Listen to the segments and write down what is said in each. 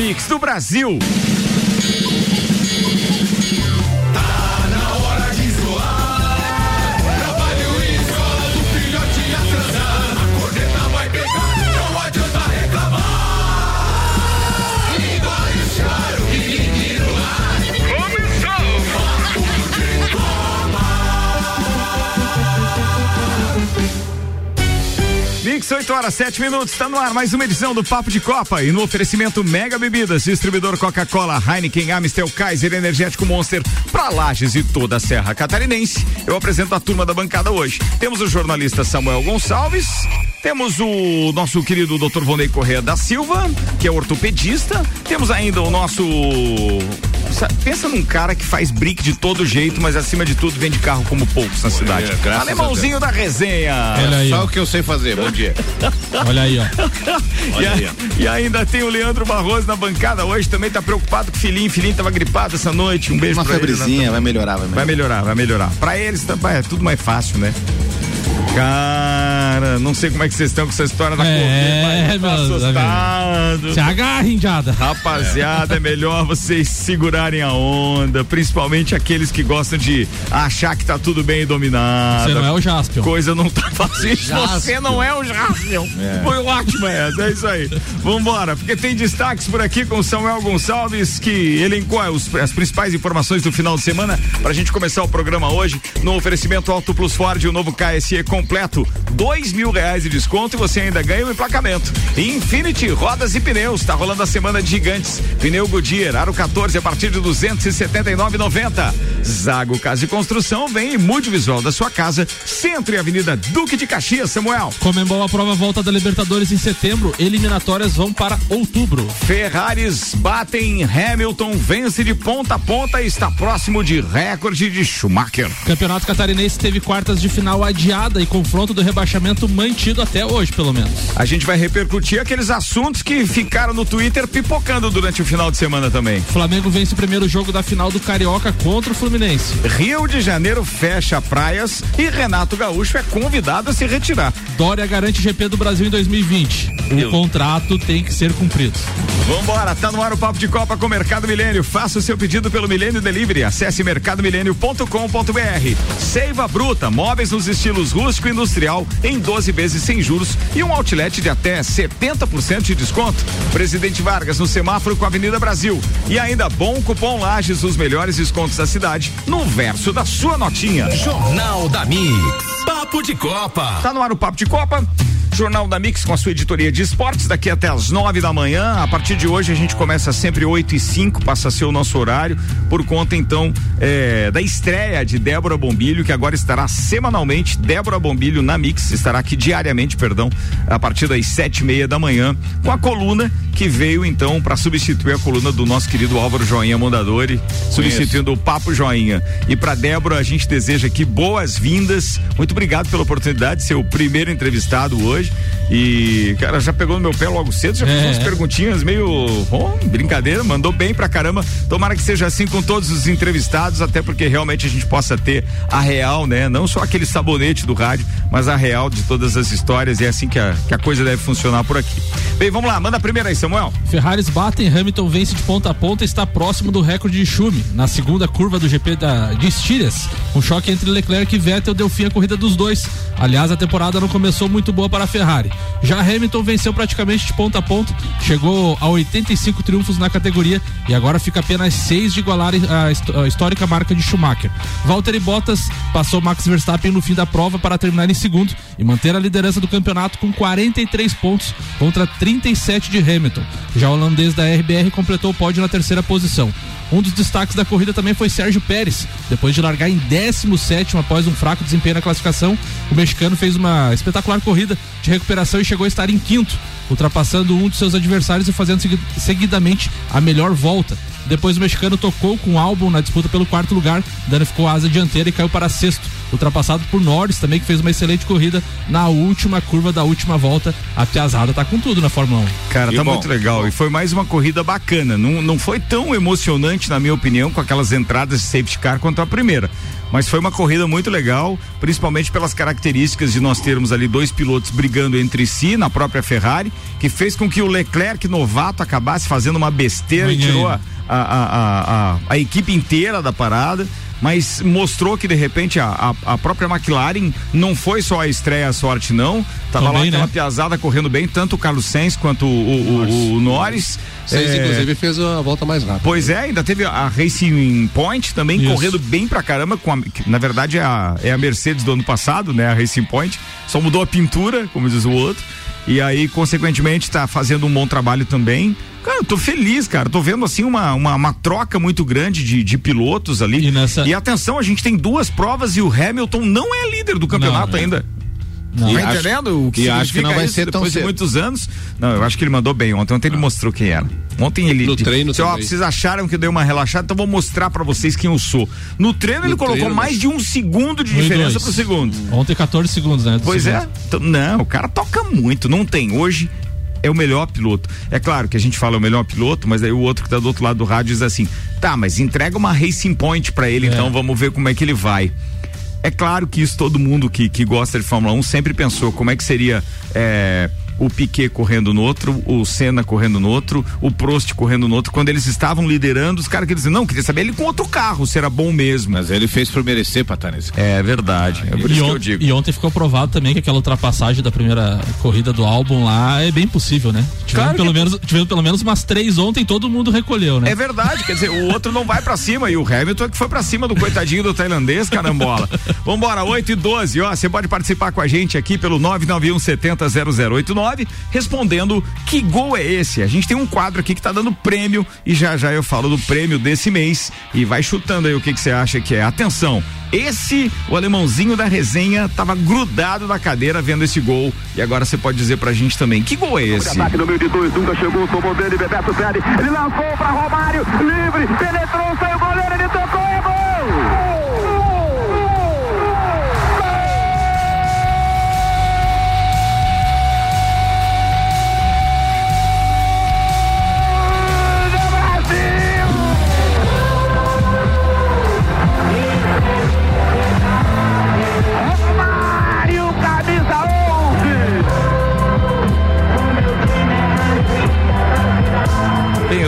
mix do Brasil. Mix 8 horas 7 minutos, está no ar mais uma edição do Papo de Copa e no oferecimento Mega Bebidas, distribuidor Coca-Cola, Heineken, Amstel, Kaiser, Energético Monster, para Lages e toda a Serra Catarinense. Eu apresento a turma da bancada hoje. Temos o jornalista Samuel Gonçalves, temos o nosso querido Dr. Vonei Correa da Silva, que é ortopedista. Temos ainda o nosso pensa num cara que faz brick de todo jeito, mas acima de tudo vende carro como poucos na cidade. Alemãozinho da resenha. Olha aí, Só o que eu sei fazer. Bom dia. Olha aí, ó. Olha e, aí, ó. e ainda tem o Leandro Barroso na bancada hoje, também tá preocupado com o filhinho. Filhinho tava gripado essa noite. Um beijo Uma pra febrezinha, ele, vai melhorar, vai melhorar. Vai melhorar, vai melhorar. Pra eles tá, é tudo mais fácil, né? Cara, não sei como é que vocês estão com essa história da é, Covid, mas assustado. Se agarra, indiada. Rapaziada, é melhor vocês segurarem a onda, principalmente aqueles que gostam de achar que tá tudo bem dominado. Você não é o Jaspion. Coisa não tá fácil. Você não é o Jaspion. É. Foi ótimo essa, é isso aí. Vambora, porque tem destaques por aqui com Samuel Gonçalves, que elencou os, as principais informações do final de semana pra gente começar o programa hoje no oferecimento Auto Plus Ford, o novo KSE completo, dois mil reais de desconto e você ainda ganha o emplacamento. Infinity Rodas e Pneus, tá rolando a semana de gigantes. Pneu Goodyear, aro 14 a partir de 279,90. Zago Casa e Construção vem e mude o visual da sua casa, Centro e Avenida Duque de Caxias, Samuel. Comembol a prova volta da Libertadores em setembro, eliminatórias vão para outubro. Ferraris batem Hamilton, vence de ponta a ponta e está próximo de recorde de Schumacher. Campeonato Catarinense teve quartas de final adiada e confronto do rebaixamento mantido até hoje, pelo menos. A gente vai repercutir aqueles assuntos que ficaram no Twitter pipocando durante o final de semana também. Flamengo vence o primeiro jogo da final do Carioca contra o Fluminense. Rio de Janeiro fecha praias e Renato Gaúcho é convidado a se retirar. Dória garante GP do Brasil em 2020. O contrato tem que ser cumprido. Vambora, tá no ar o Papo de Copa com Mercado Milênio. Faça o seu pedido pelo Milênio Delivery. Acesse mercadomilênio.com.br. Seiva Bruta, móveis nos estilos rústico industrial em 12 vezes sem juros e um outlet de até 70% de desconto. Presidente Vargas no semáforo com a Avenida Brasil. E ainda bom cupom Lages, os melhores descontos da cidade, no verso da sua notinha. Jornal da Mix. Papo de Copa. Tá no ar o Papo de Copa? Jornal da Mix com a sua editoria de esportes daqui até as nove da manhã. A partir de hoje a gente começa sempre oito e cinco, passa a ser o nosso horário, por conta então é, da estreia de Débora Bombilho, que agora estará semanalmente. Débora Bombilho na Mix estará aqui diariamente, perdão, a partir das sete e meia da manhã, com a coluna que veio então para substituir a coluna do nosso querido Álvaro Joinha Mondadori, substituindo o Papo Joinha. E para Débora a gente deseja aqui boas-vindas. Muito obrigado pela oportunidade de ser o primeiro entrevistado hoje hoje. E, cara, já pegou no meu pé logo cedo, já fez é. umas perguntinhas meio. Oh, brincadeira, mandou bem pra caramba. Tomara que seja assim com todos os entrevistados, até porque realmente a gente possa ter a real, né? Não só aquele sabonete do rádio, mas a real de todas as histórias. E é assim que a, que a coisa deve funcionar por aqui. Bem, vamos lá, manda a primeira aí, Samuel. Ferraris batem, Hamilton vence de ponta a ponta e está próximo do recorde de Schumi. Na segunda curva do GP da, de Estírias, um choque entre Leclerc e Vettel deu fim à corrida dos dois. Aliás, a temporada não começou muito boa para a Ferrari. Já Hamilton venceu praticamente de ponta a ponta, chegou a 85 triunfos na categoria e agora fica apenas seis de igualar a, histórica marca de Schumacher. Valtteri Bottas passou Max Verstappen no fim da prova para terminar em segundo e manter a liderança do campeonato com 43 pontos contra 37 de Hamilton. Já o holandês da RBR completou o pódio na terceira posição. Um dos destaques da corrida também foi Sérgio Pérez. Depois de largar em 17 após um fraco desempenho na classificação, o mexicano fez uma espetacular corrida de recuperação e chegou a estar em quinto, ultrapassando um de seus adversários e fazendo seguidamente a melhor volta. Depois o mexicano tocou com o álbum na disputa pelo quarto lugar, danificou a asa dianteira e caiu para sexto. ultrapassado por Norris também, que fez uma excelente corrida na última curva da última volta. A Piazada tá com tudo na Fórmula 1. Cara, tá muito legal. E foi mais uma corrida bacana. Não, não foi tão emocionante, na minha opinião, com aquelas entradas de safety car quanto a primeira. Mas foi uma corrida muito legal, principalmente pelas características de nós termos ali dois pilotos brigando entre si na própria Ferrari, que fez com que o Leclerc novato acabasse fazendo uma besteira e tirou a, a, a, a, a equipe inteira da parada mas mostrou que de repente a, a, a, própria McLaren não foi só a estreia a sorte não, tava Também, lá aquela né? piazada correndo bem, tanto o Carlos Sainz quanto o, o, o, o Norris. Sainz é... inclusive fez a volta mais rápida. Pois é, ainda teve a Racing Point também Isso. correndo bem pra caramba, com a, na verdade é a, é a Mercedes do ano passado, né, a Racing Point, só mudou a pintura, como diz o outro. E aí, consequentemente, está fazendo um bom trabalho também. Cara, eu tô feliz, cara. Tô vendo assim uma, uma, uma troca muito grande de, de pilotos ali. E, nessa... e, atenção, a gente tem duas provas e o Hamilton não é líder do campeonato não, é. ainda. Não. Tá entendendo o que e acho que não vai ser tão depois cedo. de muitos anos? Não, eu acho que ele mandou bem ontem. Ontem ele ah. mostrou quem era. Ontem ele no treino disse, ó, vocês acharam que eu dei uma relaxada, então vou mostrar para vocês quem eu sou. No treino no ele colocou treino, mais de um segundo de diferença pro segundo. Ontem 14 segundos, né? Pois segundo. é. Então, não, o cara toca muito, não tem. Hoje é o melhor piloto. É claro que a gente fala o melhor piloto, mas aí o outro que tá do outro lado do rádio diz assim: "Tá, mas entrega uma Racing Point para ele, é. então vamos ver como é que ele vai". É claro que isso todo mundo que, que gosta de Fórmula 1 sempre pensou como é que seria é, o Piquet correndo no outro, o Senna correndo no outro, o Prost correndo no outro. Quando eles estavam liderando, os caras queriam dizer, não, queria saber ele com outro carro, se era bom mesmo. Mas ele fez por merecer pra estar nesse carro. É verdade. É por e isso que eu digo. E ontem ficou provado também que aquela ultrapassagem da primeira corrida do álbum lá é bem possível, né? Tivemos, claro pelo, menos, tivemos pelo menos umas três ontem, todo mundo recolheu, né? É verdade, quer dizer, o outro não vai pra cima e o Hamilton é que foi pra cima do coitadinho do tailandês, carambola. Vambora, 8 e 12, ó, você pode participar com a gente aqui pelo 991 70 0089, respondendo respondendo que gol é esse. A gente tem um quadro aqui que tá dando prêmio e já já eu falo do prêmio desse mês e vai chutando aí o que que você acha que é. Atenção, esse, o alemãozinho da resenha, tava grudado na cadeira vendo esse gol. E agora você pode dizer pra gente também, que gol é esse? Ataque no meio de dois, Dunga chegou, tomou dele, Bebeto Pérez, ele lançou pra Romário, livre, penetrou, saiu o goleiro,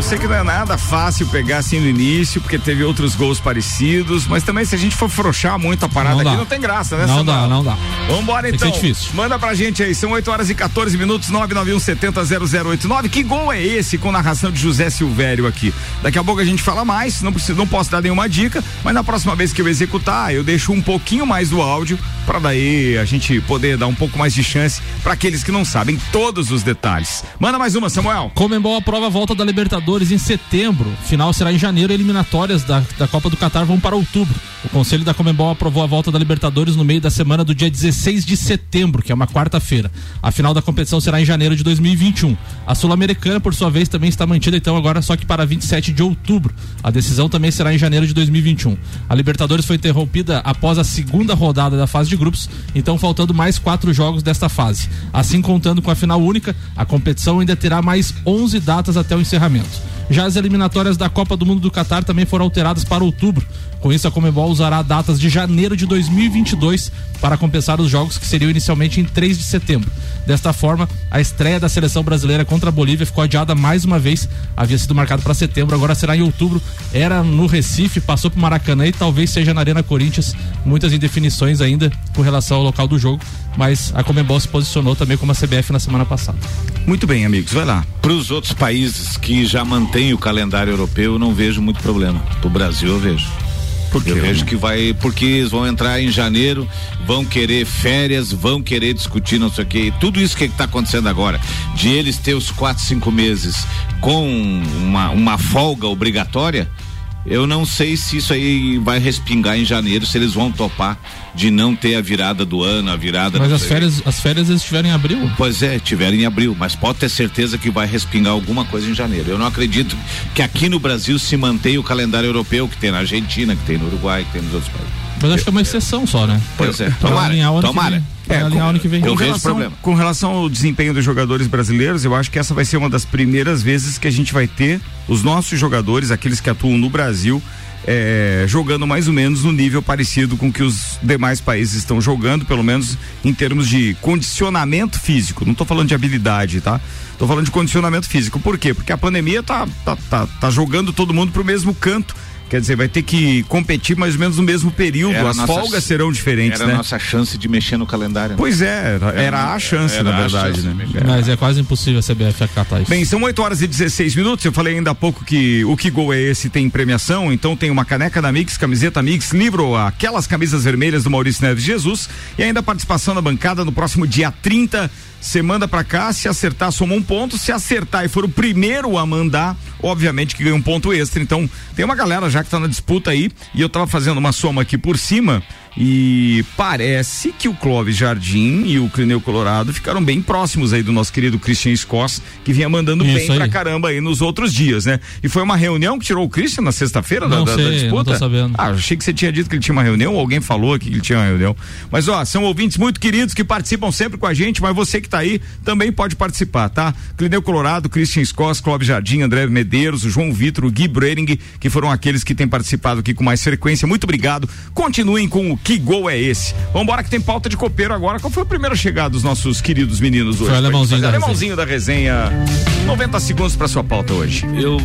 eu sei que não é nada fácil pegar assim no início, porque teve outros gols parecidos, mas também se a gente for frouxar muito a parada não aqui, não tem graça, né? Não dá, não dá. Vambora então. difícil. Manda pra gente aí, são 8 horas e 14 minutos, 991 70 0089. Que gol é esse com narração de José Silvério aqui? Daqui a pouco a gente fala mais, não, preciso, não posso dar nenhuma dica, mas na próxima vez que eu executar, eu deixo um pouquinho mais do áudio para daí a gente poder dar um pouco mais de chance para aqueles que não sabem todos os detalhes. Manda mais uma, Samuel. Comembol aprova a volta da Libertadores em setembro. Final será em janeiro. Eliminatórias da, da Copa do Catar vão para outubro. O Conselho da Comembol aprovou a volta da Libertadores no meio da semana do dia 16 de setembro, que é uma quarta-feira. A final da competição será em janeiro de 2021. A Sul-Americana, por sua vez, também está mantida, então, agora só que para 27 de outubro. A decisão também será em janeiro de 2021. A Libertadores foi interrompida após a segunda rodada da fase de grupos, então faltando mais quatro jogos desta fase. Assim, contando com a final única, a competição ainda terá mais 11 datas até o encerramento. Já as eliminatórias da Copa do Mundo do Catar também foram alteradas para outubro. Com isso, a Comebol usará datas de janeiro de 2022 para compensar os jogos que seriam inicialmente em 3 de setembro. Desta forma, a estreia da seleção brasileira contra a Bolívia ficou adiada mais uma vez. Havia sido marcado para setembro, agora será em outubro. Era no Recife, passou para o Maracanã e talvez seja na Arena Corinthians. Muitas indefinições ainda com relação ao local do jogo, mas a Comebol se posicionou também como a CBF na semana passada. Muito bem, amigos, vai lá. Para os outros países que já mantêm o calendário europeu, eu não vejo muito problema. Para o Brasil, eu vejo. Porque eu vejo que vai, porque eles vão entrar em janeiro, vão querer férias, vão querer discutir não sei o que. Tudo isso que está acontecendo agora, de eles ter os quatro, cinco meses com uma, uma folga obrigatória, eu não sei se isso aí vai respingar em janeiro, se eles vão topar de não ter a virada do ano, a virada. Mas as férias, as férias eles tiveram em abril. Pois é, tiveram em abril, mas pode ter certeza que vai respingar alguma coisa em janeiro. Eu não acredito que aqui no Brasil se mantenha o calendário europeu que tem na Argentina, que tem no Uruguai, que tem nos outros países. Mas acho que é uma exceção só, né? Pois é, tomara, tomara. É, o ano que vem. eu Com vejo relação, problema. com relação ao desempenho dos jogadores brasileiros, eu acho que essa vai ser uma das primeiras vezes que a gente vai ter os nossos jogadores, aqueles que atuam no Brasil, eh, jogando mais ou menos no nível parecido com que os demais países estão jogando, pelo menos em termos de condicionamento físico. Não estou falando de habilidade, tá? Tô falando de condicionamento físico. Por quê? Porque a pandemia tá, tá, tá, tá jogando todo mundo pro mesmo canto. Quer dizer, vai ter que competir mais ou menos no mesmo período. Era As nossa- folgas serão diferentes, Era né? a nossa chance de mexer no calendário. né? Pois é, era, era a chance, era na a verdade, chance né? Mas é quase impossível a CBF acatar isso. Bem, são 8 horas e 16 minutos. Eu falei ainda há pouco que o que gol é esse tem premiação, então tem uma caneca da Mix, camiseta Mix, livro, aquelas camisas vermelhas do Maurício Neves Jesus e ainda participação na bancada no próximo dia 30. Você manda pra cá, se acertar, soma um ponto. Se acertar e for o primeiro a mandar, obviamente que ganha um ponto extra. Então, tem uma galera já que tá na disputa aí. E eu tava fazendo uma soma aqui por cima. E parece que o Clóvis Jardim e o Clineu Colorado ficaram bem próximos aí do nosso querido Christian Scoss, que vinha mandando Isso bem aí. pra caramba aí nos outros dias, né? E foi uma reunião que tirou o Christian na sexta-feira da, da- disputa? não tô sabendo. Ah, achei que você tinha dito que ele tinha uma reunião, ou alguém falou aqui que ele tinha uma reunião. Mas ó, são ouvintes muito queridos que participam sempre com a gente, mas você que tá aí também pode participar, tá? Clineu Colorado, Christian Scoss, Clóvis Jardim, André Medeiros, o João Vitor, o Gui Brering, que foram aqueles que têm participado aqui com mais frequência. Muito obrigado. Continuem com o Que Gol é esse? Vambora que tem pauta de copeiro agora. Qual foi o primeiro a chegar dos nossos queridos meninos hoje? Foi o alemãozinho da alemãozinho da resenha. 90 segundos pra sua pauta hoje. Eu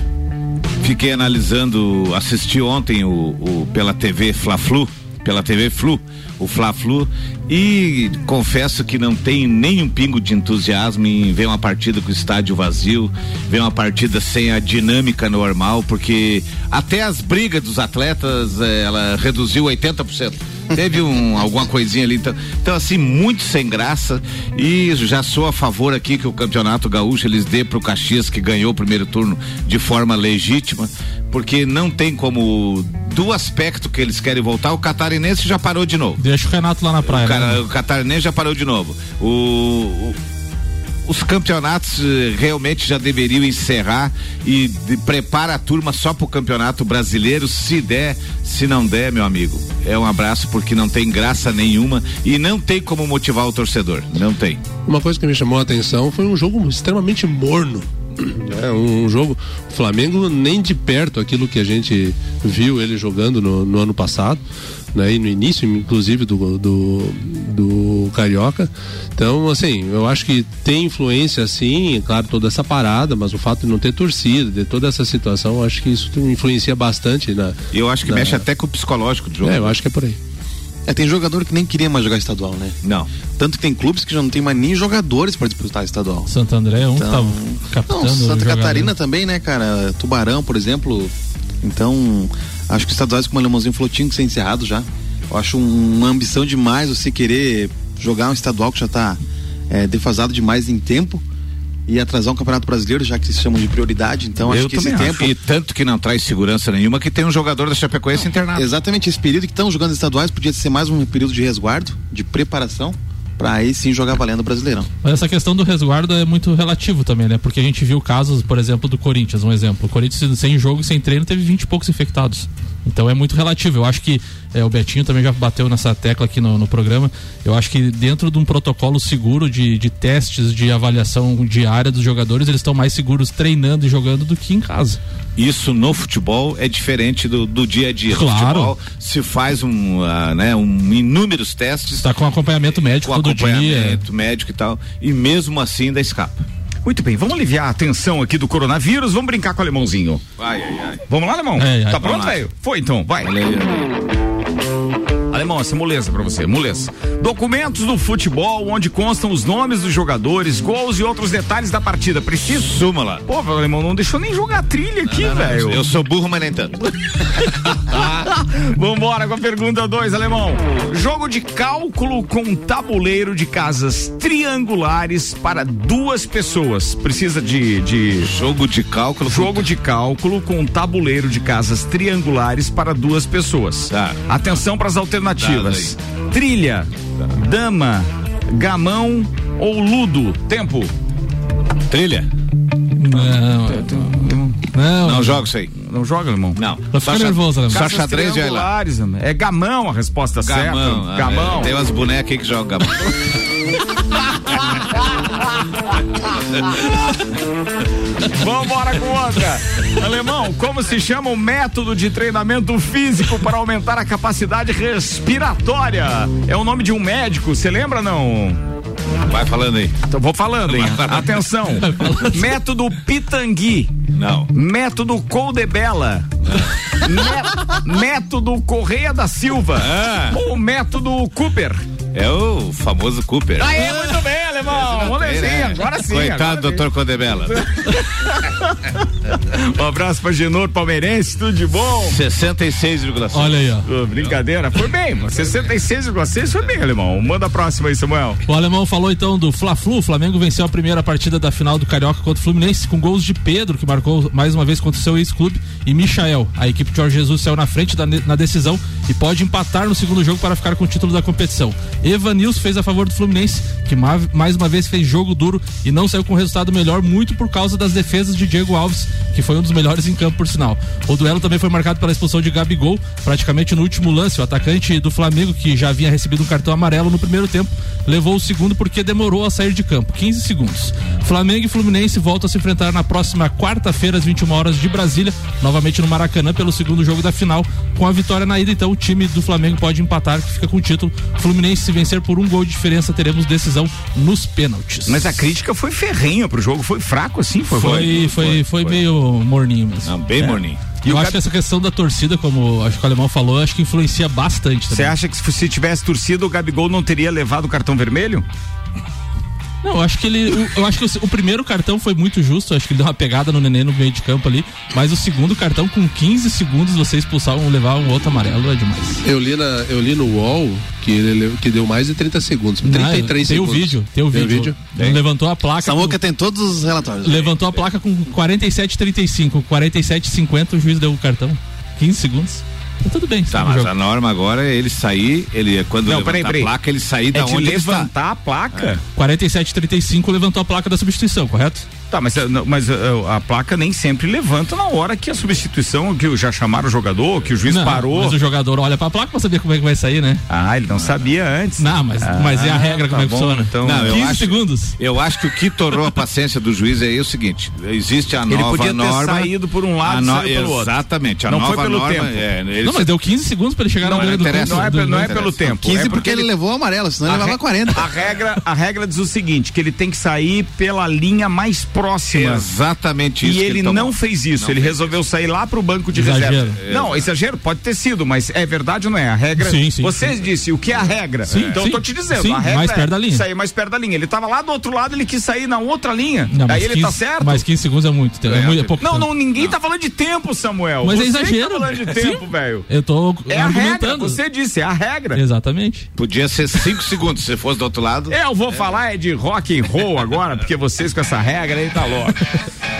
fiquei analisando, assisti ontem o, o- pela TV Fla-Flu, pela TV Flu, o Fla-Flu, e confesso que não tem nem um pingo de entusiasmo em ver uma partida com o estádio vazio, ver uma partida sem a dinâmica normal, porque até as brigas dos atletas, eh, ela reduziu 80%. Teve um, alguma coisinha ali, então, então assim, muito sem graça e já sou a favor aqui que o Campeonato Gaúcho eles dê pro Caxias que ganhou o primeiro turno de forma legítima, porque não tem como do aspecto que eles querem voltar, o catarinense já parou de novo. Deixa o Renato lá na praia. O, cara, né? o catarinense já parou de novo. O, o- os campeonatos eh, realmente já deveriam encerrar e de, prepara a turma só pro campeonato brasileiro, se der, se não der, meu amigo. É um abraço porque não tem graça nenhuma e não tem como motivar o torcedor. Não tem. Uma coisa que me chamou a atenção foi um jogo extremamente morno. É um jogo, o Flamengo nem de perto aquilo que a gente viu ele jogando no, no ano passado, né? E no início, inclusive, do, do, do Carioca. Então, assim, eu acho que tem influência, sim, claro, toda essa parada, mas o fato de não ter torcida, de toda essa situação, eu acho que isso influencia bastante na. Eu acho que na- mexe até com o psicológico do jogo. É, eu acho que é por aí. É, tem jogador que nem queria mais jogar estadual, né? Não. Tanto que tem clubes que já não tem mais nem jogadores para disputar estadual. Santo André é um Então, que tá captando. Não, Santa. Catarina também, né, cara? Tubarão, por exemplo. Então, acho que os estaduais, como o Alemãozinho falou, tinham que ser encerrados já. Eu acho um- uma ambição demais você querer jogar um estadual que já tá é, defasado demais em tempo e atrasar um campeonato brasileiro, já que se chamam de prioridade. Então, acho eu que esse também tempo. acho. E tanto que não traz segurança nenhuma que tem um jogador da Chapecoense internado. Exatamente, esse período que estão jogando estaduais podia ser mais um período de resguardo, de preparação, para aí sim jogar valendo o Brasileirão. Mas essa questão do resguardo é muito relativo também, né? Porque a gente viu casos, por exemplo, do Corinthians, um exemplo. O Corinthians sem jogo e sem treino teve 20 e poucos infectados. Então é muito relativo. Eu acho que é, o Betinho também já bateu nessa tecla aqui no, no programa. Eu acho que dentro de um protocolo seguro de, de testes, de avaliação diária dos jogadores, eles estão mais seguros treinando e jogando do que em casa. Isso no futebol é diferente do, do dia a dia. No Claro. futebol se faz um, ah, né, um inúmeros testes Está com acompanhamento médico com todo dia. acompanhamento médico e tal, e mesmo assim ainda escapa. Muito bem, vamos aliviar a tensão aqui do coronavírus, vamos brincar com o alemãozinho. Ai, ai, ai. Vamos lá, alemão? É, é, tá vamos pronto, velho? Foi então, vai. Aí. Alemão, essa é moleza pra você, moleza. Documentos do futebol onde constam os nomes dos jogadores, gols e outros detalhes da partida. Preciso? Súmula. Pô, alemão não deixou nem jogar trilha aqui, velho. Eu sou burro, mas nem tanto. Vambora com a pergunta 2, alemão. Jogo de cálculo com tabuleiro de casas triangulares para duas pessoas. Precisa de, de Jogo de cálculo. jogo de cálculo com tabuleiro de casas triangulares para duas pessoas. Tá. Atenção para as alternativas alternativas: trilha, dama, gamão ou ludo. Tempo. Trilha. Não. Não, Não joga isso aí. Não joga, irmão? Não. Não fica nervoso, Alemão. Só xadrez e lá. É gamão a resposta Gamão. certa. ah, Gamão. é, Tem umas bonecas aí que jogam gamão. Vambora com outra. Alemão, como se chama o método de treinamento físico para aumentar a capacidade respiratória? É o nome de um médico, você lembra não? Vai falando aí. Então vou falando, hein? Atenção. Método Pitangui. Não. Método Coldebella. Mé- método Correia da Silva. Ah. Ou método Cooper. É o famoso Cooper. Aê, muito agora sim. Coitado agora do doutor Codebela. Um abraço pra Genor Palmeirense, tudo de bom. 66,5. Olha aí, ó. Brincadeira, foi bem, mano. 66,6 foi bem, alemão. Manda a próxima aí, Samuel. O alemão falou então do Fla-Flu. O Flamengo venceu a primeira partida da final do Carioca contra o Fluminense com gols de Pedro, que marcou mais uma vez contra o seu ex-clube, e Michael. A equipe de Jorge Jesus saiu na frente da, na decisão e pode empatar no segundo jogo para ficar com o título da competição. Evanilson fez a favor do Fluminense, que ma- mais uma vez fez jogo duro e não saiu com resultado melhor, muito por causa das defesas de Diego Alves, que foi um dos melhores em campo, por sinal. O duelo também foi marcado pela expulsão de Gabigol, praticamente no último lance. O atacante do Flamengo, que já havia recebido um cartão amarelo no primeiro tempo, levou o segundo porque demorou a sair de campo 15 segundos. Flamengo e Fluminense voltam a se enfrentar na próxima quarta-feira, às 21 horas de Brasília, novamente no Maracanã, pelo segundo jogo da final. Com a vitória na ida, então o time do Flamengo pode empatar, que fica com o título. Fluminense, se vencer por um gol de diferença, teremos decisão nos pênaltis. Mas a crítica foi ferrenha pro jogo, foi fraco assim, foi foi, foi, foi, meio morninho mesmo. Não, bem morninho. E eu acho que essa questão da torcida, como acho que o alemão falou, acho que influencia bastante Você acha que se se tivesse torcido, o Gabigol não teria levado o cartão vermelho? Não, eu acho que ele. o- Eu acho que o, o primeiro cartão foi muito justo. eu Acho que ele deu uma pegada no neném no meio de campo ali. Mas o segundo cartão, com 15 segundos, você expulsar um, levar um outro amarelo é demais. Eu li, na, eu li no UOL que ele que deu mais de 30 segundos. 33 Ah, tem segundos. o vídeo, tem o vídeo. Ele Levantou a placa. Samuca com- tem todos os relatórios. levantou a placa com 47,35. 47,50 o juiz deu o cartão. 15 segundos. Tá tudo bem. Tá, mas a norma agora é ele sair, ele quando Não, levantar peraí, peraí. a placa, ele sair da é de onde ele está. levantar a placa. 47,35 levantou a placa da substituição, correto? Tá, mas, eh, mas eh, a placa nem sempre levanta na hora que a substituição, que já chamaram o jogador, que o juiz Não, parou. Mas o jogador olha pra placa pra saber como é que vai sair, né? Ah, ele não sabia antes. Não, mas, Ah, mas é a regra como tá é que bom, funciona. então- Não, eu 15 acho- segundos. Eu acho que o que tornou a paciência do juiz é o seguinte: existe a Ele nova podia ter norma. saído por um lado e no- pelo outro. Exatamente, a Não nova foi pelo norma. tempo. É, ele Não, mas deu 15 segundos pra ele chegar Não, na beira do interessa. campo. Não é, do- não é pelo tempo. 15 é porque ele levou o amarelo, senão ele levava re- 40. A regra, a regra diz o seguinte, que ele tem que sair pela linha mais próxima. Exatamente isso. E que ele tomou. não fez isso, Não ele fez resolveu sair lá pro banco de Exagero. reserva. Não, exagero pode ter sido, mas é verdade ou não é? A regra. Sim, sim, Você sim. disse o que é a regra. Sim, então sim. eu tô te dizendo, Sim, a regra mais é perto da linha. sair mais perto da linha. Ele tava lá do outro lado, ele quis sair na outra linha. Não, Aí ele 15, tá certo. Mas 15 segundos é muito tempo. É, muito, é pouco Não, tempo. não, ninguém tá falando de tempo, Samuel. Mas é Você que exagero. Tá falando de tempo, velho. Eu tô É a regra, argumentando. você disse, é a regra. Exatamente. Podia ser 5 segundos se fosse do outro lado. Eu vou falar é de rock and roll agora, porque vocês com essa regra aí tá louco.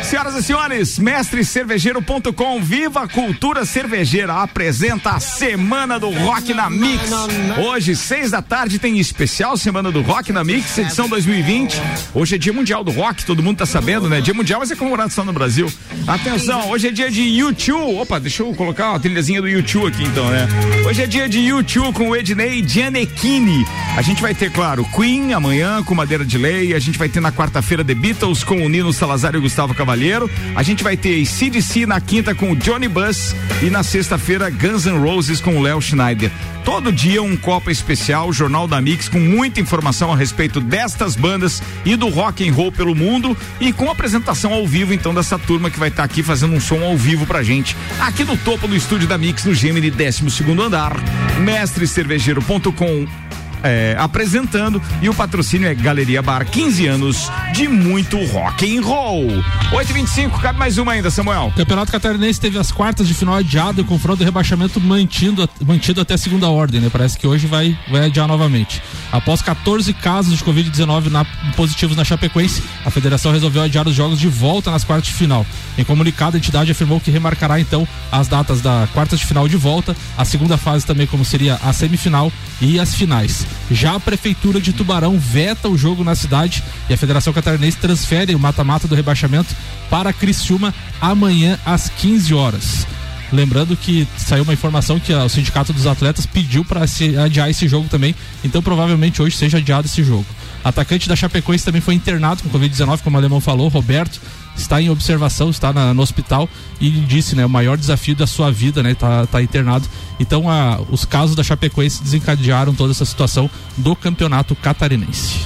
Senhoras e senhores, mestrecervejeiro.com, Viva Cultura Cervejeira apresenta a Semana do Rock na Mix. Hoje, seis da tarde, tem especial Semana do Rock na Mix, edição 2020. Hoje é Dia Mundial do Rock, todo mundo tá sabendo, né? Dia Mundial, mas é comemorado só no Brasil. Atenção, hoje é dia de YouTube. Opa, deixa eu colocar uma trilhazinha do YouTube aqui então, né? Hoje é dia de YouTube com o Ednei Gianecchini. A gente vai ter, claro, Queen amanhã com Madeira de Lei. A gente vai ter na quarta-feira The Beatles com o Nino Salazar e Gustavo Cavalheiro. A gente vai ter CDC na quinta com o Johnny Buss. E na sexta-feira, Guns N' Roses com o Léo Schneider. Todo dia um Copa Especial, Jornal da Mix, com muita informação a respeito destas bandas e do rock and roll pelo mundo e com apresentação ao vivo, então, dessa turma que vai estar aqui fazendo um som ao vivo pra gente. Aqui no topo do estúdio da Mix, no Gemini, 12 segundo andar, mestrecervejeiro.com é, apresentando e o patrocínio é Galeria Bar, 15 anos de muito rock and roll. 8h25, cabe mais uma ainda, Samuel. O Campeonato Catarinense teve as quartas de final adiado e o confronto de rebaixamento mantido, mantido até segunda ordem, né? Parece que hoje vai, vai adiar novamente. Após 14 casos de Covid-19 na, positivos na Chapecoense, a federação resolveu adiar os jogos de volta nas quartas de final. Em comunicado, a entidade afirmou que remarcará então as datas da quartas de final de volta, a segunda fase também, como seria a semifinal e as finais. Já a Prefeitura de Tubarão veta o jogo na cidade e a Federação Catarinense transfere o mata-mata do rebaixamento para Criciúma amanhã às 15 horas. Lembrando que saiu uma informação que o Sindicato dos Atletas pediu para se adiar esse jogo também, então provavelmente hoje seja adiado esse jogo. Atacante da Chapecoense também foi internado com Covid-19, como o alemão falou, Roberto, está em observação, está na, no hospital e disse, né, o maior desafio da sua vida, né, tá, tá internado. Então, a, os casos da Chapecoense desencadearam toda essa situação do campeonato catarinense.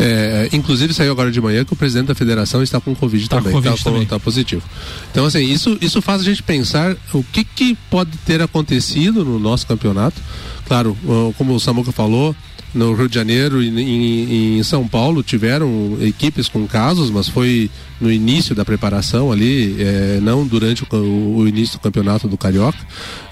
É, inclusive saiu agora de manhã que o presidente da federação está com Covid Tá com também, Covid está também. tá positivo. Então, assim, isso, isso faz a gente pensar o que, que pode ter acontecido no nosso campeonato. Claro, como o Samuca falou, no Rio de Janeiro e em, em São Paulo tiveram equipes com casos, mas foi no início da preparação ali, é, não durante o, o início do campeonato do Carioca.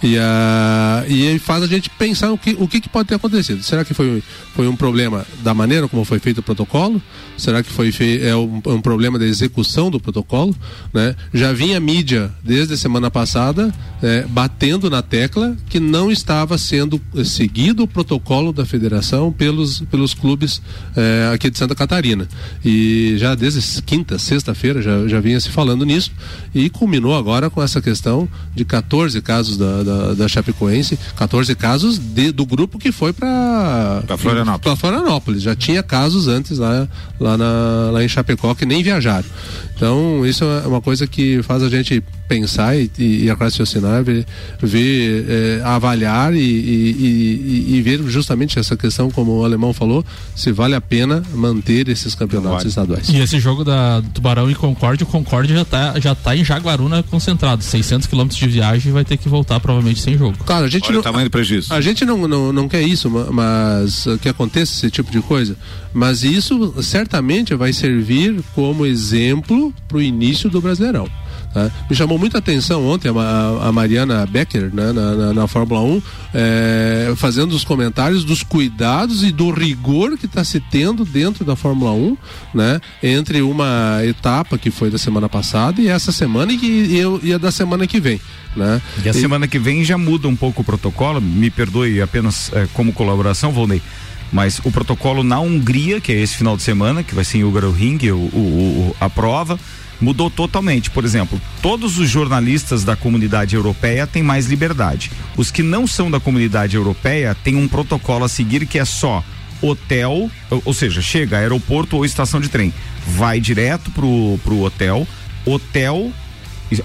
E, a, e aí faz a gente pensar o que, o que, que pode ter acontecido. Será que foi, foi um problema da maneira como foi feito o protocolo? Será que foi fei, é um, um problema da execução do protocolo? Né? Já vinha a mídia desde a semana passada é, batendo na tecla que não estava sendo seguido o protocolo da federação pelos, pelos clubes é, aqui de Santa Catarina. E já desde quinta, sexta-feira já, já vinha se falando nisso e culminou agora com essa questão de 14 casos da, da, da Chapecoense, 14 casos de, do grupo que foi para Florianópolis. Florianópolis. Já tinha casos antes lá, lá, na, lá em Chapecó que nem viajaram. Então, isso é uma coisa que faz a gente pensar e, e, e raciocinar, ver, ver eh, avaliar e- e ver justamente essa questão, como o alemão falou, se vale a pena manter esses campeonatos Vale. estaduais. E esse jogo da do Tubarão e Concórdia, o Concórdia já tá, já tá em Jaguaruna concentrado. 600 quilômetros de viagem vai ter que voltar provavelmente sem jogo. Claro, a gente Olha não, o tamanho do prejuízo. A gente não, não, não quer isso, ma- mas uh, que aconteça esse tipo de coisa. Mas isso certamente vai servir como exemplo para o início do Brasileirão. Tá? Me chamou muita atenção ontem a, a Mariana Becker, né, na, na, na Fórmula 1, eh, fazendo os comentários dos cuidados e do rigor que está se tendo dentro da Fórmula 1, né, entre uma etapa que foi da semana passada e essa semana e, e, e a da semana que vem. Né? E a semana que vem já muda um pouco o protocolo, me perdoe apenas eh, como colaboração, Volney. Mas o protocolo na Hungria, que é esse final de semana, que vai ser em Hungaroring, o, o, o- a prova, mudou totalmente. Por exemplo, todos os jornalistas da comunidade europeia têm mais liberdade. Os que não são da comunidade europeia têm um protocolo a seguir que é só hotel, ou, seja, chega aeroporto ou estação de trem, vai direto pro, pro hotel, hotel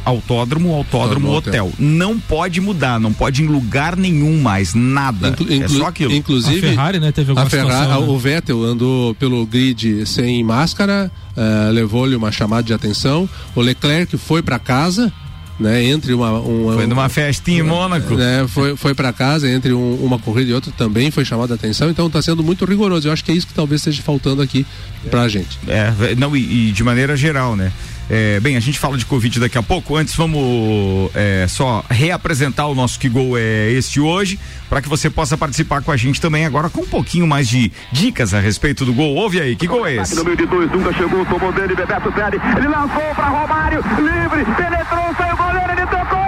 autódromo, autódromo, Autódromo, hotel. hotel. Não pode mudar, não pode em lugar nenhum mais, nada. Inclu- é só aquilo. Inclusive, A Ferrari, né, teve a alguma Ferrari, situação, né? o Vettel andou pelo grid sem máscara, eh, levou-lhe uma chamada de atenção. O Leclerc foi para casa, né, entre uma, uma Foi numa festinha em Mônaco. né, foi foi para casa entre um- uma corrida e outra também foi chamada a atenção. Então está sendo muito rigoroso. Eu acho que é isso que talvez esteja faltando aqui pra gente. É, não, e, e de maneira geral, né? É, bem, a gente fala de Covid daqui a pouco. Antes, vamos é, só reapresentar o nosso Que Gol é este hoje, para que você possa participar com a gente também agora com um pouquinho mais de dicas a respeito do gol. Ouve aí, que gol é esse? No meio de dois, chegou, tomou dele, Bebeto. Ele lançou para Romário, livre, penetrou, saiu goleiro, ele tocou,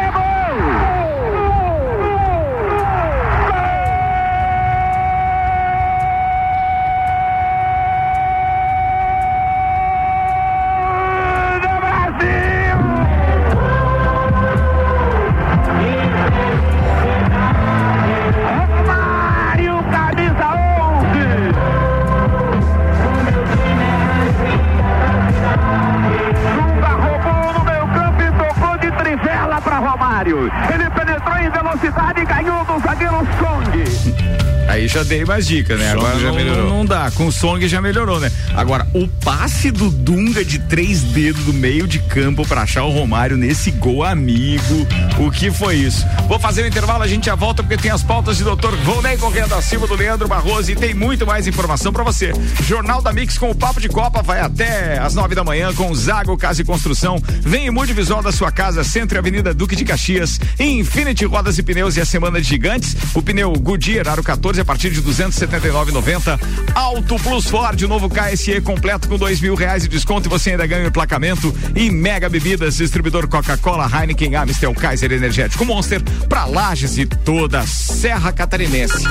já dei mais dicas, né? Agora já não, melhorou. Não, dá. Com o Song já melhorou, né? Agora, o passe do Dunga de três dedos do meio de campo para achar o Romário nesse gol amigo. O que foi isso? Vou fazer o intervalo, a gente já volta porque tem as pautas de doutor Volney correndo acima do Leandro Barroso e tem muito mais informação para você. Jornal da Mix com o Papo de Copa vai até às nove da manhã com Zago Casa e Construção. Vem em multivisual da sua casa, Centro e Avenida Duque de Caxias. Infinity Rodas e Pneus e a Semana de Gigantes. O pneu Goodyear Aro 14 a partir de 279,90. Auto Plus Ford, o novo KSE completo com dois mil reais de desconto e você ainda ganha o emplacamento. E Mega Bebidas, distribuidor Coca-Cola, Heineken, Amstel, Kaiser Energético Monster para Lages e toda a Serra Catarinense.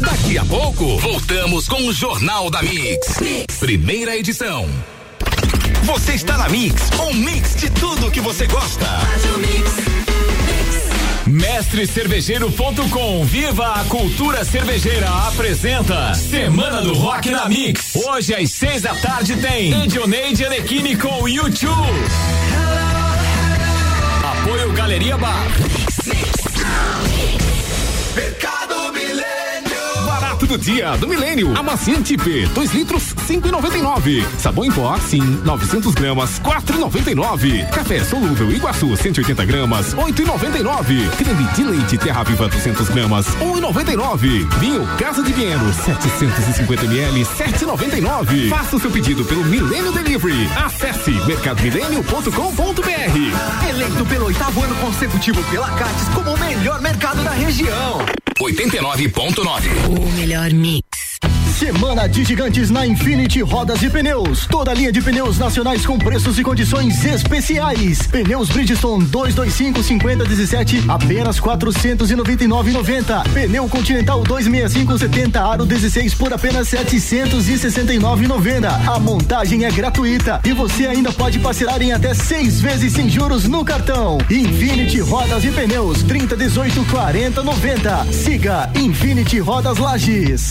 Daqui a pouco, voltamos com o Jornal da mix. mix. Primeira edição. Você está na Mix, um mix de tudo que você gosta. Mestrecervejeiro.com Viva a cultura cervejeira apresenta Semana do Rock na Mix. Hoje às seis da tarde tem Edioneide Anequini com YouTube. Apoio Galeria Bar. Do dia do milênio. Amaciante P, 2 litros, 5,99. Sabão em pó, sim, 900 gramas, 4,99. Café solúvel Iguaçu, 180 gramas, 8,99. Creme de leite Terra Viva, 200 gramas, 1,99. Vinho Casa de Vieno, 750 ml, 7,99. Faça o seu pedido pelo Milênio Delivery. Acesse mercadomilênio.com.br. Eleito pelo oitavo ano consecutivo pela Cates como o melhor mercado da região. 89.9. O melhor mix. Semana de gigantes na Infinity Rodas e Pneus. Toda linha de pneus nacionais com preços e condições especiais. Pneus Bridgestone 225 5017 apenas 499,90. Pneu Continental 265 70 aro 16 por apenas 769,90. A montagem é gratuita e você ainda pode parcelar em até seis vezes sem juros no cartão. Infinity Rodas e Pneus 30 18 40 90. Siga Infinity Rodas Lages.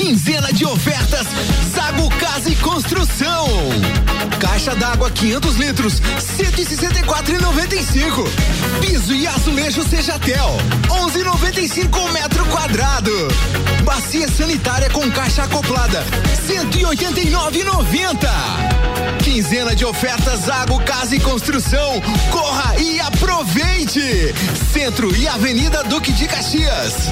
Quinzena de ofertas Zago Casa e Construção. Caixa d'água 500 litros, 164,95. Piso e azulejo Sejatel, 11,95 metro quadrado. Bacia sanitária com caixa acoplada, 189,90. Quinzena de ofertas Zago Casa e Construção. Corra e aproveite. Centro e Avenida Duque de Caxias.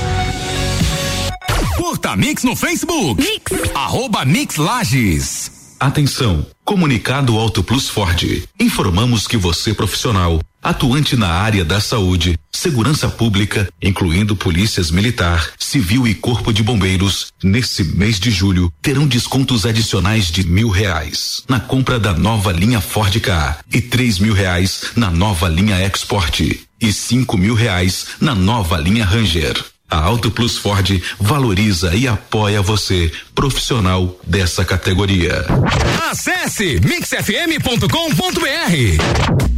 Curta Mix no Facebook. Mix. Arroba Mix Lages. Atenção, comunicado Auto Plus Ford. Informamos que você profissional, atuante na área da saúde, segurança pública, incluindo polícias militar, civil e corpo de bombeiros, nesse mês de julho terão descontos adicionais de mil reais na compra da nova linha Ford Ka e três mil reais na nova linha Export e cinco mil reais na nova linha Ranger. A Auto Plus Ford valoriza e apoia você, profissional dessa categoria. Acesse mixfm.com.br.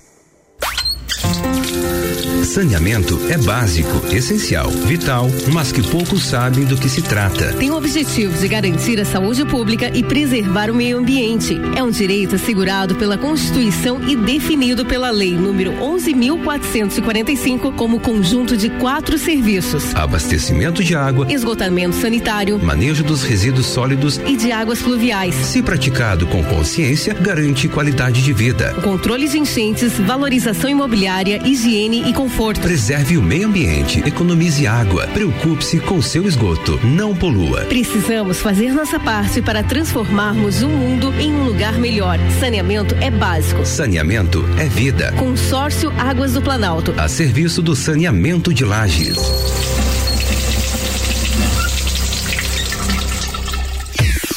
Saneamento é básico, essencial, vital, mas que poucos sabem do que se trata. Tem o objetivo de garantir a saúde pública e preservar o meio ambiente. É um direito assegurado pela Constituição e definido pela Lei número 11.445 como conjunto de quatro serviços: abastecimento de água, esgotamento sanitário, manejo dos resíduos sólidos e de águas fluviais. Se praticado com consciência, garante qualidade de vida. O controle de enchentes, valorização imobiliária, higiene e conforto conforto. Preserve o meio ambiente, economize água, preocupe-se com seu esgoto, não polua. Precisamos fazer nossa parte para transformarmos o mundo em um lugar melhor. Saneamento é básico. Saneamento é vida. Consórcio Águas do Planalto. A serviço do saneamento de lajes.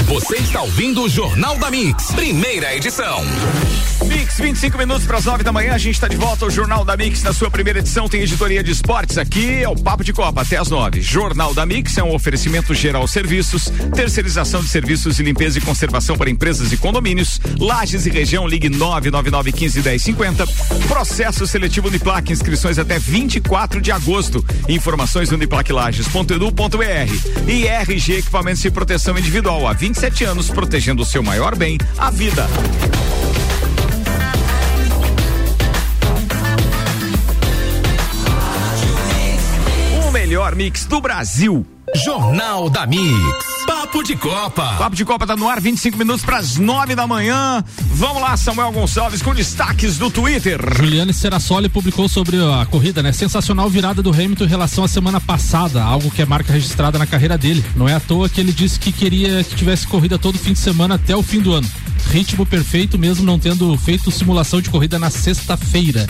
Você está ouvindo o Jornal da Mix, primeira edição. Mix, 25 minutos para as 9 da manhã. A gente está de volta ao Jornal da Mix. Na sua primeira edição tem editoria de esportes. Aqui é o Papo de Copa até as 9. Jornal da Mix é um oferecimento geral serviços, terceirização de serviços de limpeza e conservação para empresas e condomínios. Lages e região, ligue 999 15 10 50. Processo seletivo Uniplac, inscrições até 24 de agosto. Informações uniplaclages.edu.br. E RG Equipamentos de Proteção Individual há 27 anos, protegendo o seu maior bem, a vida. Mix do Brasil. Jornal da Mix. Papo de Copa. Papo de Copa tá no ar, 25 minutos para as 9 da manhã. Vamos lá, Samuel Gonçalves com destaques do Twitter. Juliane Serassoli publicou sobre a corrida, né? Sensacional virada do Hamilton em relação à semana passada, algo que é marca registrada na carreira dele. Não é à toa que ele disse que queria que tivesse corrida todo fim de semana até o fim do ano. Ritmo perfeito, mesmo não tendo feito simulação de corrida na sexta-feira.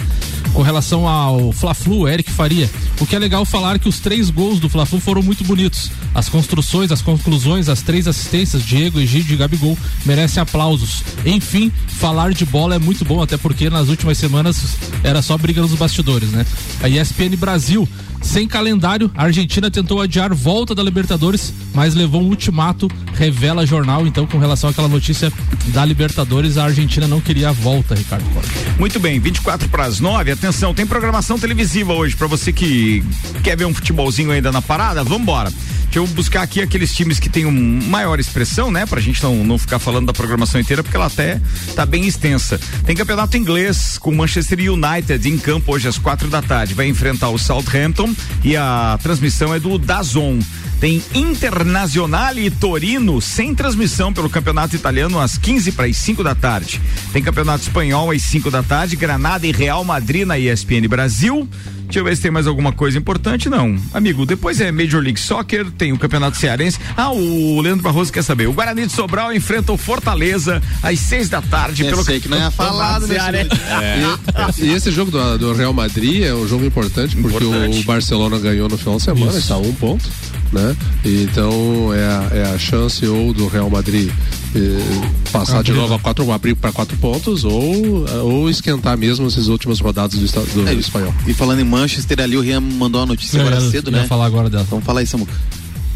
Com relação ao Fla-Flu, Eric Faria, o que é legal falar que os três gols do Fla-Flu foram muito bonitos. As construções, as conclusões, as três assistências, Diego, Egídio e Gabigol, merecem aplausos. Enfim, falar de bola é muito bom, até porque nas últimas semanas era só briga nos bastidores, né? A ESPN Brasil sem calendário, a Argentina tentou adiar volta da Libertadores, mas levou um ultimato, revela jornal. Então, com relação àquela notícia da Libertadores, a Argentina não queria a volta, Ricardo Costa. Muito bem, 24 para as 9. Atenção, tem programação televisiva hoje para você que quer ver um futebolzinho ainda na parada. Vambora. Deixa eu buscar aqui aqueles times que têm um maior expressão, né? Pra gente não, não ficar falando da programação inteira, porque ela até tá bem extensa. Tem campeonato inglês com Manchester United em campo hoje às quatro da tarde. Vai enfrentar o Southampton e a transmissão é do Dazon. Tem Internacional e Torino sem transmissão pelo campeonato italiano às 15 para as 5 da tarde. Tem campeonato espanhol às 5 da tarde, Granada e Real Madrid na ESPN Brasil. Deixa eu ver se tem mais alguma coisa importante. Não. Amigo, depois é Major League Soccer, tem o Campeonato Cearense. Ah, o Leandro Barroso quer saber. O Guarani de Sobral enfrenta o Fortaleza às seis da tarde. pelo sei que não é falado nesse é. e, e, esse jogo do, do, Real Madrid é um jogo importante porque importante. o Barcelona ganhou no final de semana, Isso. está a um ponto. Né? Então é a, é a chance ou do Real Madrid eh, passar de novo a quatro, abrir para quatro pontos ou, ou esquentar mesmo essas últimas rodadas do, do, é, do espanhol. E falando em Manchester ali, o Rian mandou uma notícia é, agora cedo, né? falar agora dela. Então fala aí, Samuca.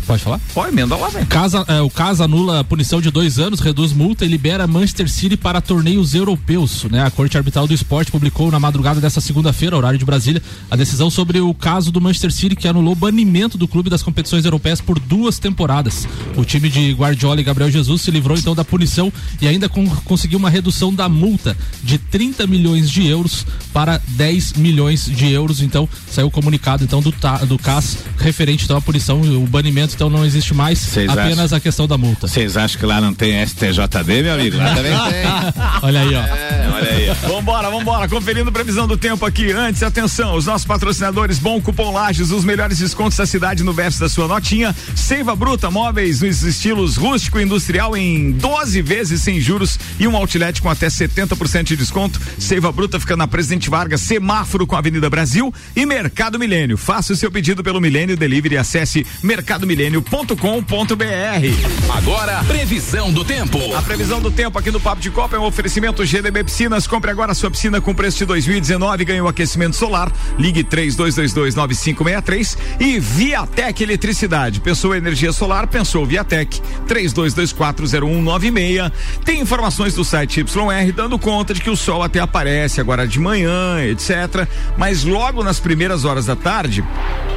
Pode falar? Pode, emenda lá, velho. Casa, é, o caso anula a punição de dois anos, reduz multa e libera Manchester City para torneios europeus. Né? A Corte Arbitral do Esporte publicou na madrugada dessa segunda-feira, horário de Brasília, a decisão sobre o caso do Manchester City que anulou o banimento do clube das competições europeias por duas temporadas. O time de Guardiola e Gabriel Jesus se livrou então da punição e ainda conseguiu uma redução da multa de 30 milhões de euros para 10 milhões de euros. Então, saiu o comunicado então do, do CAS referente então à punição, o banimento então não existe mais Cês apenas acham, a questão da multa. Vocês acham que lá não tem STJD, meu amigo? Lá também tem. olha aí, ó. É, olha aí. Vambora, vambora. Conferindo previsão do tempo aqui. Antes, atenção, os nossos patrocinadores, bom cupom Lages, os melhores descontos da cidade no verso da sua notinha. Seiva Bruta, móveis nos estilos rústico e industrial em 12 vezes sem juros e um outlet com até 70% de desconto. Seiva Bruta fica na Presidente Vargas, semáforo com a Avenida Brasil e Mercado Milênio. Faça o seu pedido pelo Milênio Delivery e acesse Mercado Milênio milênio.com.br. Agora, previsão do tempo. A previsão do tempo aqui no Papo de Copa é um oferecimento GDB Piscinas. Compre agora a sua piscina com preço de 2019 ganhe um aquecimento solar. Ligue 32229563 e Viatec Eletricidade. Pensou energia solar, pensou Viatec 32240196. Tem informações do site YR dando conta de que o sol até aparece agora de manhã, etc. Mas logo nas primeiras horas da tarde,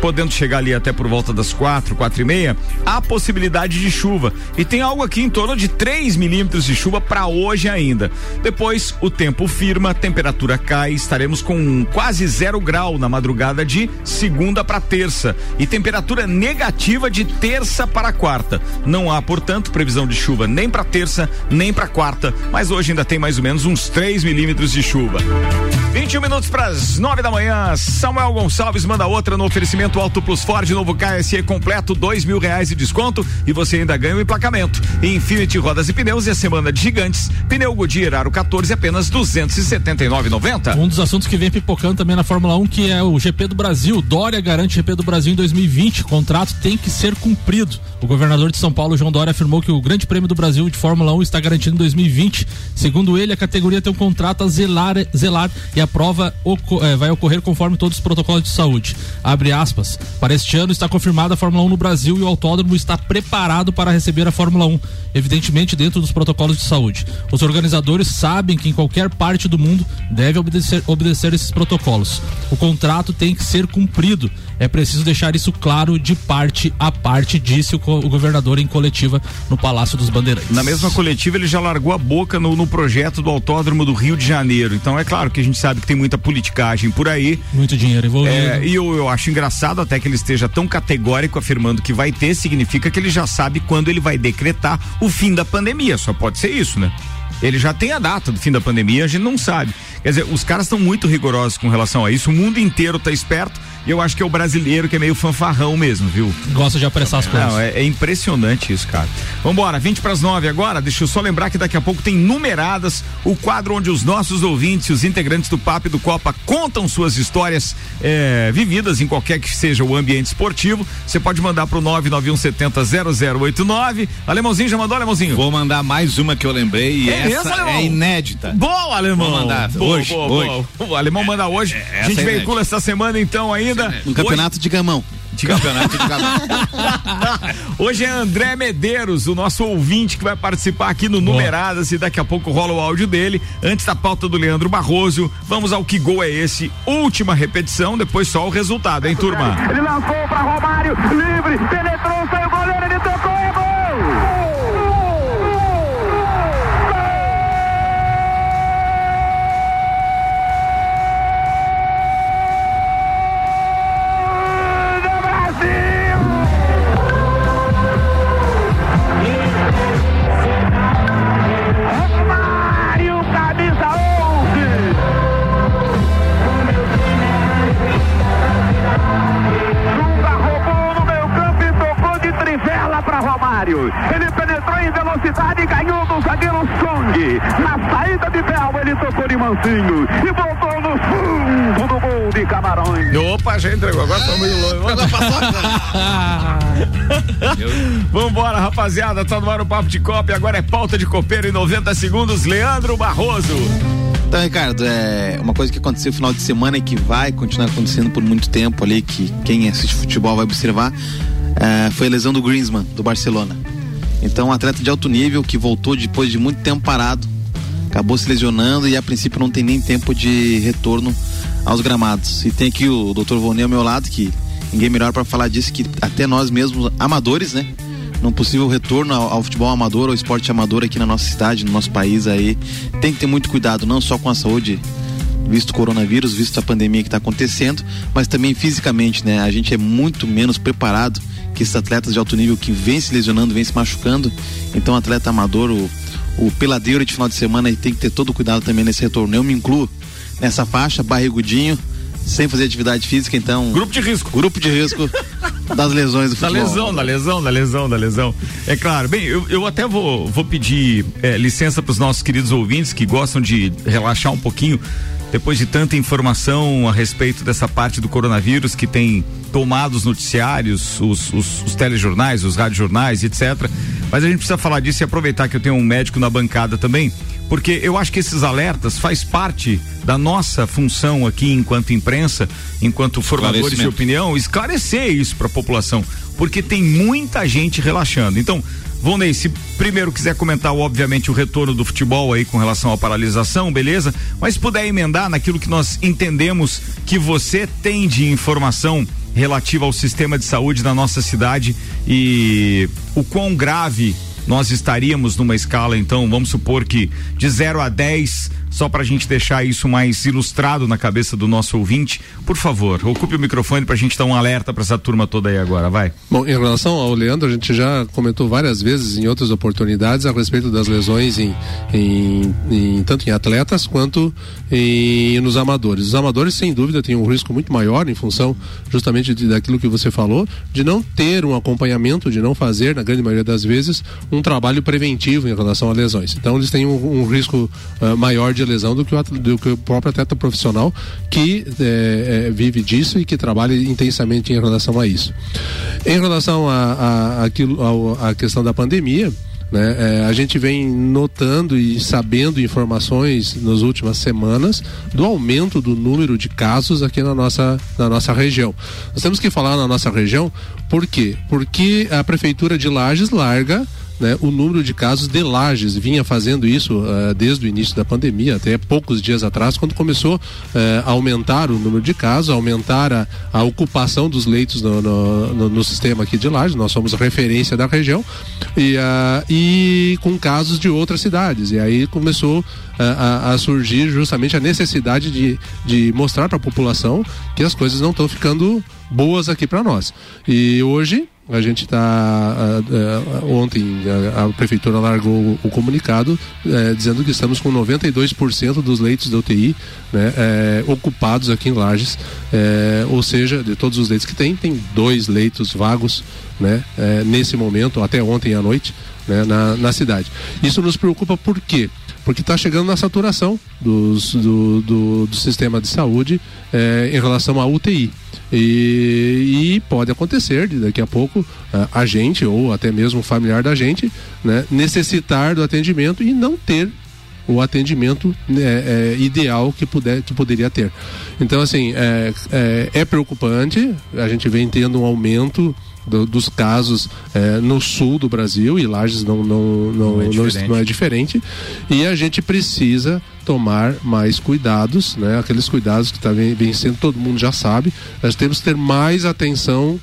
podendo chegar ali até por volta das quatro, quatro e meia meia, há possibilidade de chuva. E tem algo aqui em torno de 3 milímetros de chuva para hoje ainda. Depois, o tempo firma, temperatura cai, estaremos com quase zero grau na madrugada de segunda para terça. E temperatura negativa de terça para quarta. Não há, portanto, previsão de chuva nem para terça, nem para quarta. Mas hoje ainda tem mais ou menos uns 3 milímetros de chuva. 21 minutos para as 9 da manhã. Samuel Gonçalves manda outra no oferecimento Alto Plus Ford, novo KSE completo, dois mil reais de desconto e você ainda ganha o um emplacamento. Infinity Rodas e Pneus e a semana de gigantes. Pneu Goodyear Aro 14 apenas 279,90. Um dos assuntos que vem pipocando também na Fórmula 1 que é o GP do Brasil. Dória garante GP do Brasil em 2020. O contrato tem que ser cumprido. O governador de São Paulo, João Dória, afirmou que o Grande Prêmio do Brasil de Fórmula 1 está garantido em 2020. Segundo ele, a categoria tem um contrato a zelar, zelar e a prova eh, vai ocorrer conforme todos os protocolos de saúde. Abre aspas. Para este ano está confirmada a Fórmula 1 no Brasil e o autódromo está preparado para receber a Fórmula 1, evidentemente dentro dos protocolos de saúde. Os organizadores sabem que em qualquer parte do mundo deve obedecer, obedecer esses protocolos. O contrato tem que ser cumprido. É preciso deixar isso claro de parte a parte, disse o, o governador em coletiva no Palácio dos Bandeirantes. Na mesma coletiva, ele já largou a boca no, no, projeto do Autódromo do Rio de Janeiro. Então é claro que a gente sabe que tem muita politicagem por aí. Muito dinheiro envolvido. É, e eu, eu acho engraçado até que ele esteja tão categórico afirmando que vai ter, significa que ele já sabe quando ele vai decretar o fim da pandemia. Só pode ser isso, né? Ele já tem a data do fim da pandemia, a gente não sabe. Quer dizer, os caras estão muito rigorosos com relação a isso, o mundo inteiro está esperto e eu acho que é o brasileiro que é meio fanfarrão mesmo, viu? Gosta de apressar as coisas. Não, é, é impressionante isso, cara. Vambora, 20 para as 9 agora. Deixa eu só lembrar que daqui a pouco tem numeradas o quadro onde os nossos ouvintes, os integrantes do Papo e do Copa contam suas histórias é, vividas em qualquer que seja o ambiente esportivo. Você pode mandar pro 991700089. Alemãozinho já mandou, Alemãozinho? Vou mandar mais uma que eu lembrei e é essa mesmo, é inédita. Boa, Alemão. Vou mandar boa, hoje, boa, hoje. Boa. O Alemão manda hoje. É, a gente é veicula essa semana então ainda ainda. Um campeonato Hoje... de gamão. De campeonato de gamão. Hoje é André Medeiros, o nosso ouvinte que vai participar aqui no Numeradas e daqui a pouco rola o áudio dele. Antes da pauta do Leandro Barroso, vamos ao que gol é esse? Última repetição, depois só o resultado, hein, turma? Ele lançou para Romário, livre, penetrou, saiu o goleiro, ele Romário. Ele penetrou em velocidade e ganhou do zagueiro Song. Na saída de Bel, ele tocou de mansinho e voltou no fundo do gol de Camarões. Opa, já entregou. Agora estamos meio longe. Vambora, rapaziada. Tá no ar o Papo de Copa. Agora é pauta de copeiro em 90 segundos. Leandro Barroso. Então, Ricardo, é uma coisa que aconteceu no final de semana e que vai continuar acontecendo por muito tempo ali, que quem assiste futebol vai observar, é, foi a lesão do Griezmann, do Barcelona. Então, um atleta de alto nível que voltou depois de muito tempo parado, acabou se lesionando e a princípio não tem nem tempo de retorno aos gramados. E tem aqui o Dr. Vonei ao meu lado, que ninguém melhor para falar disso que até nós mesmos, amadores, né? Num possível retorno ao, ao, futebol amador, ao esporte amador aqui na nossa cidade, no nosso país aí, tem que ter muito cuidado, não só com a saúde visto o coronavírus, visto a pandemia que está acontecendo, mas também fisicamente, né? A gente é muito menos preparado que esses atletas de alto nível que vem se lesionando, vem se machucando. Então, atleta amador, o, o peladeiro de final de semana tem que ter todo o cuidado também nesse retorno. Eu me incluo nessa faixa, barrigudinho, sem fazer atividade física, então. Grupo de risco. Grupo de risco das lesões do futebol. Da lesão, da lesão, da lesão, da lesão. É claro. Bem, eu, eu até vou, vou pedir é, licença para os nossos queridos ouvintes que gostam de relaxar um pouquinho depois de tanta informação a respeito dessa parte do coronavírus que tem tomado os noticiários, os, os, os telejornais, os radiojornais, etc. Mas a gente precisa falar disso e aproveitar que eu tenho um médico na bancada também, porque eu acho que esses alertas faz parte da nossa função aqui enquanto imprensa, enquanto formadores de opinião, esclarecer isso para a população, porque tem muita gente relaxando. Então, Vonei, se primeiro quiser comentar, obviamente, o retorno do futebol aí com relação à paralisação, beleza? Mas se puder emendar naquilo que nós entendemos que você tem de informação relativa ao sistema de saúde da nossa cidade e o quão grave nós estaríamos numa escala, então, vamos supor que de 0 a 10 só para a gente deixar isso mais ilustrado na cabeça do nosso ouvinte. Por favor, ocupe o microfone para a gente dar um alerta para essa turma toda aí agora, vai. Bom, em relação ao Leandro, a gente já comentou várias vezes em outras oportunidades a respeito das lesões em, em, em tanto em atletas quanto em, nos amadores. Os amadores, sem dúvida, têm um risco muito maior em função justamente de, daquilo que você falou, de não ter um acompanhamento, de não fazer, na grande maioria das vezes, um trabalho preventivo em relação a lesões. Então, eles têm um, um risco uh, maior de lesão do que, o, do que o próprio atleta profissional que é, é, vive disso e que trabalha intensamente em relação a isso. Em relação a, a, a, a questão da pandemia, né? É, a gente vem notando e sabendo informações nas últimas semanas do aumento do número de casos aqui na nossa, na nossa região. Nós temos que falar na nossa região, por quê? Porque a Prefeitura de Lages larga né, o número de casos de lajes vinha fazendo isso uh, desde o início da pandemia, até poucos dias atrás, quando começou uh, a aumentar o número de casos, aumentar a, a ocupação dos leitos no, no, no, no, sistema aqui de lajes. Nós somos referência da região e, uh, e com casos de outras cidades. E aí começou a, a, surgir justamente a necessidade de, de mostrar para a população que as coisas não estão ficando boas aqui para nós. E hoje a gente está. Ontem a, a, prefeitura largou o, comunicado uh, dizendo que estamos com 92% dos leitos da UTI né, eh, ocupados aqui em Lages. Eh, ou seja, de todos os leitos que tem, tem dois leitos vagos né, nesse momento, até ontem à noite, né, na, na cidade. Isso nos preocupa por quê? Porque está chegando na saturação dos, do, do, do, sistema de saúde em relação à UTI. E, e, pode acontecer de daqui a pouco a gente ou até mesmo um familiar da gente né, necessitar do atendimento e não ter o atendimento é, ideal que, puder, que poderia ter. Então, assim, é, é, é preocupante, a gente vem tendo um aumento do, dos casos é, no sul do Brasil e Lages não, não, não, não, é não, não é diferente. E a gente precisa tomar mais cuidados, né? Aqueles cuidados que tá vencendo, todo mundo já sabe. Nós temos que ter mais atenção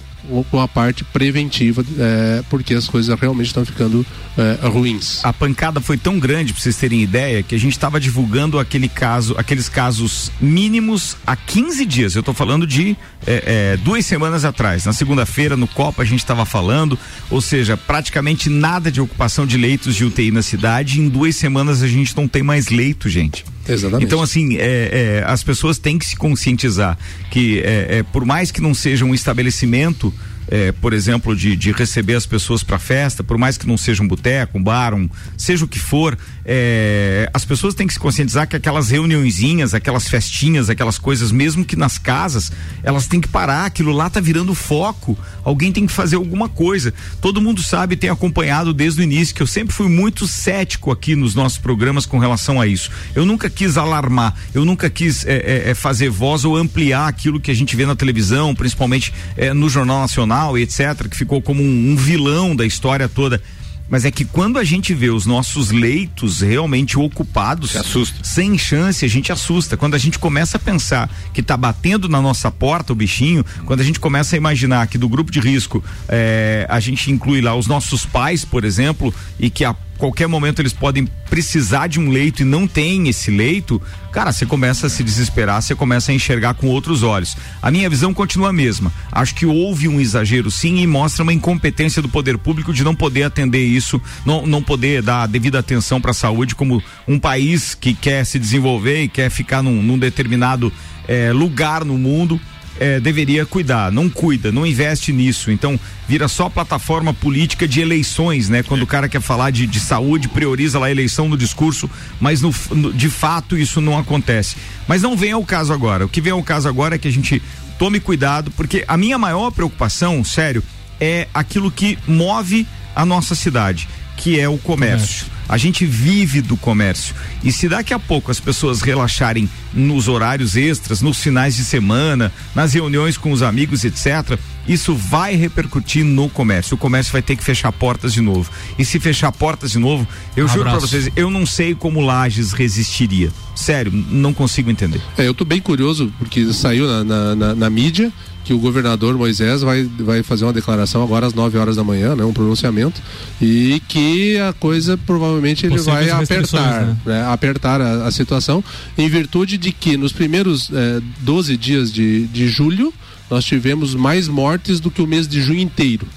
com a parte preventiva, é, porque as coisas realmente estão ficando é, ruins. A pancada foi tão grande, para vocês terem ideia, que a gente estava divulgando aquele caso, aqueles casos mínimos há 15 dias. Eu estou falando de é, é, duas semanas atrás. Na segunda-feira, no Copa, a gente estava falando, ou seja, praticamente nada de ocupação de leitos de UTI na cidade. Em duas semanas a gente não tem mais leito, gente. Exatamente. Então, assim, é, é, as pessoas têm que se conscientizar que, é, é por mais que não seja um estabelecimento é, por exemplo, de, de receber as pessoas para festa, por mais que não seja um boteco, um bar, um, seja o que for, é, as pessoas têm que se conscientizar que aquelas reuniõezinhas, aquelas festinhas, aquelas coisas, mesmo que nas casas, elas têm que parar, aquilo lá tá virando foco, alguém tem que fazer alguma coisa. Todo mundo sabe, tem acompanhado desde o início, que eu sempre fui muito cético aqui nos nossos programas com relação a isso. Eu nunca quis alarmar, eu nunca quis é, é, é fazer voz ou ampliar aquilo que a gente vê na televisão, principalmente é, no Jornal Nacional e etc., que ficou como um, um vilão da história toda mas é que quando a gente vê os nossos leitos realmente ocupados, sem chance, a gente assusta. Quando a gente começa a pensar que está batendo na nossa porta o bichinho, quando a gente começa a imaginar que do grupo de risco é, a gente inclui lá os nossos pais, por exemplo, e que a qualquer momento eles podem precisar de um leito e não tem esse leito, cara, você começa a se desesperar, você começa a enxergar com outros olhos. A minha visão continua a mesma. Acho que houve um exagero sim e mostra uma incompetência do poder público de não poder atender isso, não, não poder dar a devida atenção para a saúde como um país que quer se desenvolver e quer ficar num, num determinado eh, lugar no mundo é, deveria cuidar, não cuida, não investe nisso. Então, vira só plataforma política de eleições, né? Quando o cara quer falar de, de saúde, prioriza lá a eleição no discurso, mas no, no, de fato isso não acontece. Mas não vem ao caso agora. O que vem ao caso agora é que a gente tome cuidado, porque a minha maior preocupação, sério, é aquilo que move a nossa cidade, que é o comércio. comércio a gente vive do comércio. E se daqui a pouco as pessoas relaxarem nos horários extras, nos finais de semana, nas reuniões com os amigos, etc., isso vai repercutir no comércio. O comércio vai ter que fechar portas de novo. E se fechar portas de novo, eu um juro para vocês, eu não sei como Lages resistiria. Sério, não consigo entender. É, eu tô bem curioso porque saiu na, na, na, na mídia que o governador Moisés vai, vai fazer uma declaração agora às 9 horas da manhã, né, um pronunciamento, e que a coisa provavelmente ele vai apertar, né? Né, apertar a, a, situação, em virtude de que nos primeiros eh, 12 dias de, de julho nós tivemos mais mortes do que o mês de junho inteiro.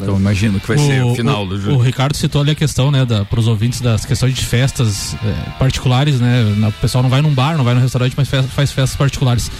Então imagino que vai o, ser o final do jogo. O Ricardo citou ali a questão, né, para os ouvintes das questões de festas é, particulares, né? O pessoal não vai num bar, não vai num restaurante, mas faz, faz festas particulares.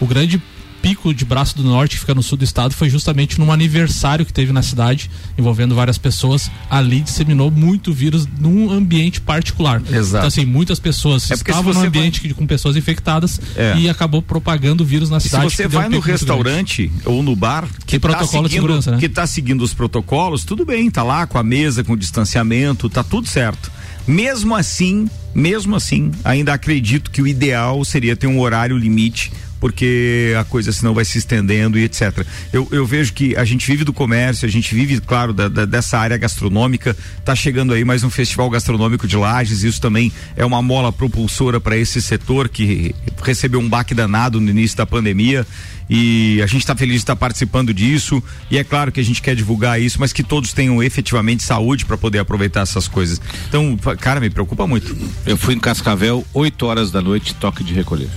O grande pico de Braço do Norte, que fica no sul do estado, foi justamente num aniversário que teve na cidade, envolvendo várias pessoas. Ali disseminou muito vírus num ambiente particular. Exato. Então, assim, muitas pessoas é estavam no ambiente vai... com pessoas infectadas é. e acabou propagando o vírus na cidade. E se você vai um no restaurante ou no bar que, tá protocolo seguindo, segurança, né? que está seguindo os protocolos, tudo bem, tá lá com a mesa, com o distanciamento, tá tudo certo. Mesmo assim, mesmo assim, ainda acredito que o ideal seria ter um horário limite porque a coisa senão vai se estendendo e etc. Eu, eu vejo que a gente vive do comércio, a gente vive, claro, da, da, dessa área gastronômica. Está chegando aí mais um festival gastronômico de Lages, isso também é uma mola propulsora para esse setor que recebeu um baque danado no início da pandemia e a gente está feliz de estar participando disso e é claro que a gente quer divulgar isso, mas que todos tenham efetivamente saúde para poder aproveitar essas coisas. Então, cara, me preocupa muito. Eu fui em Cascavel, 8 horas da noite, toque de recolher.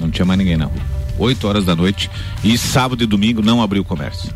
Não tinha mais ninguém na rua. 8 horas da noite e sábado e domingo não abriu o comércio.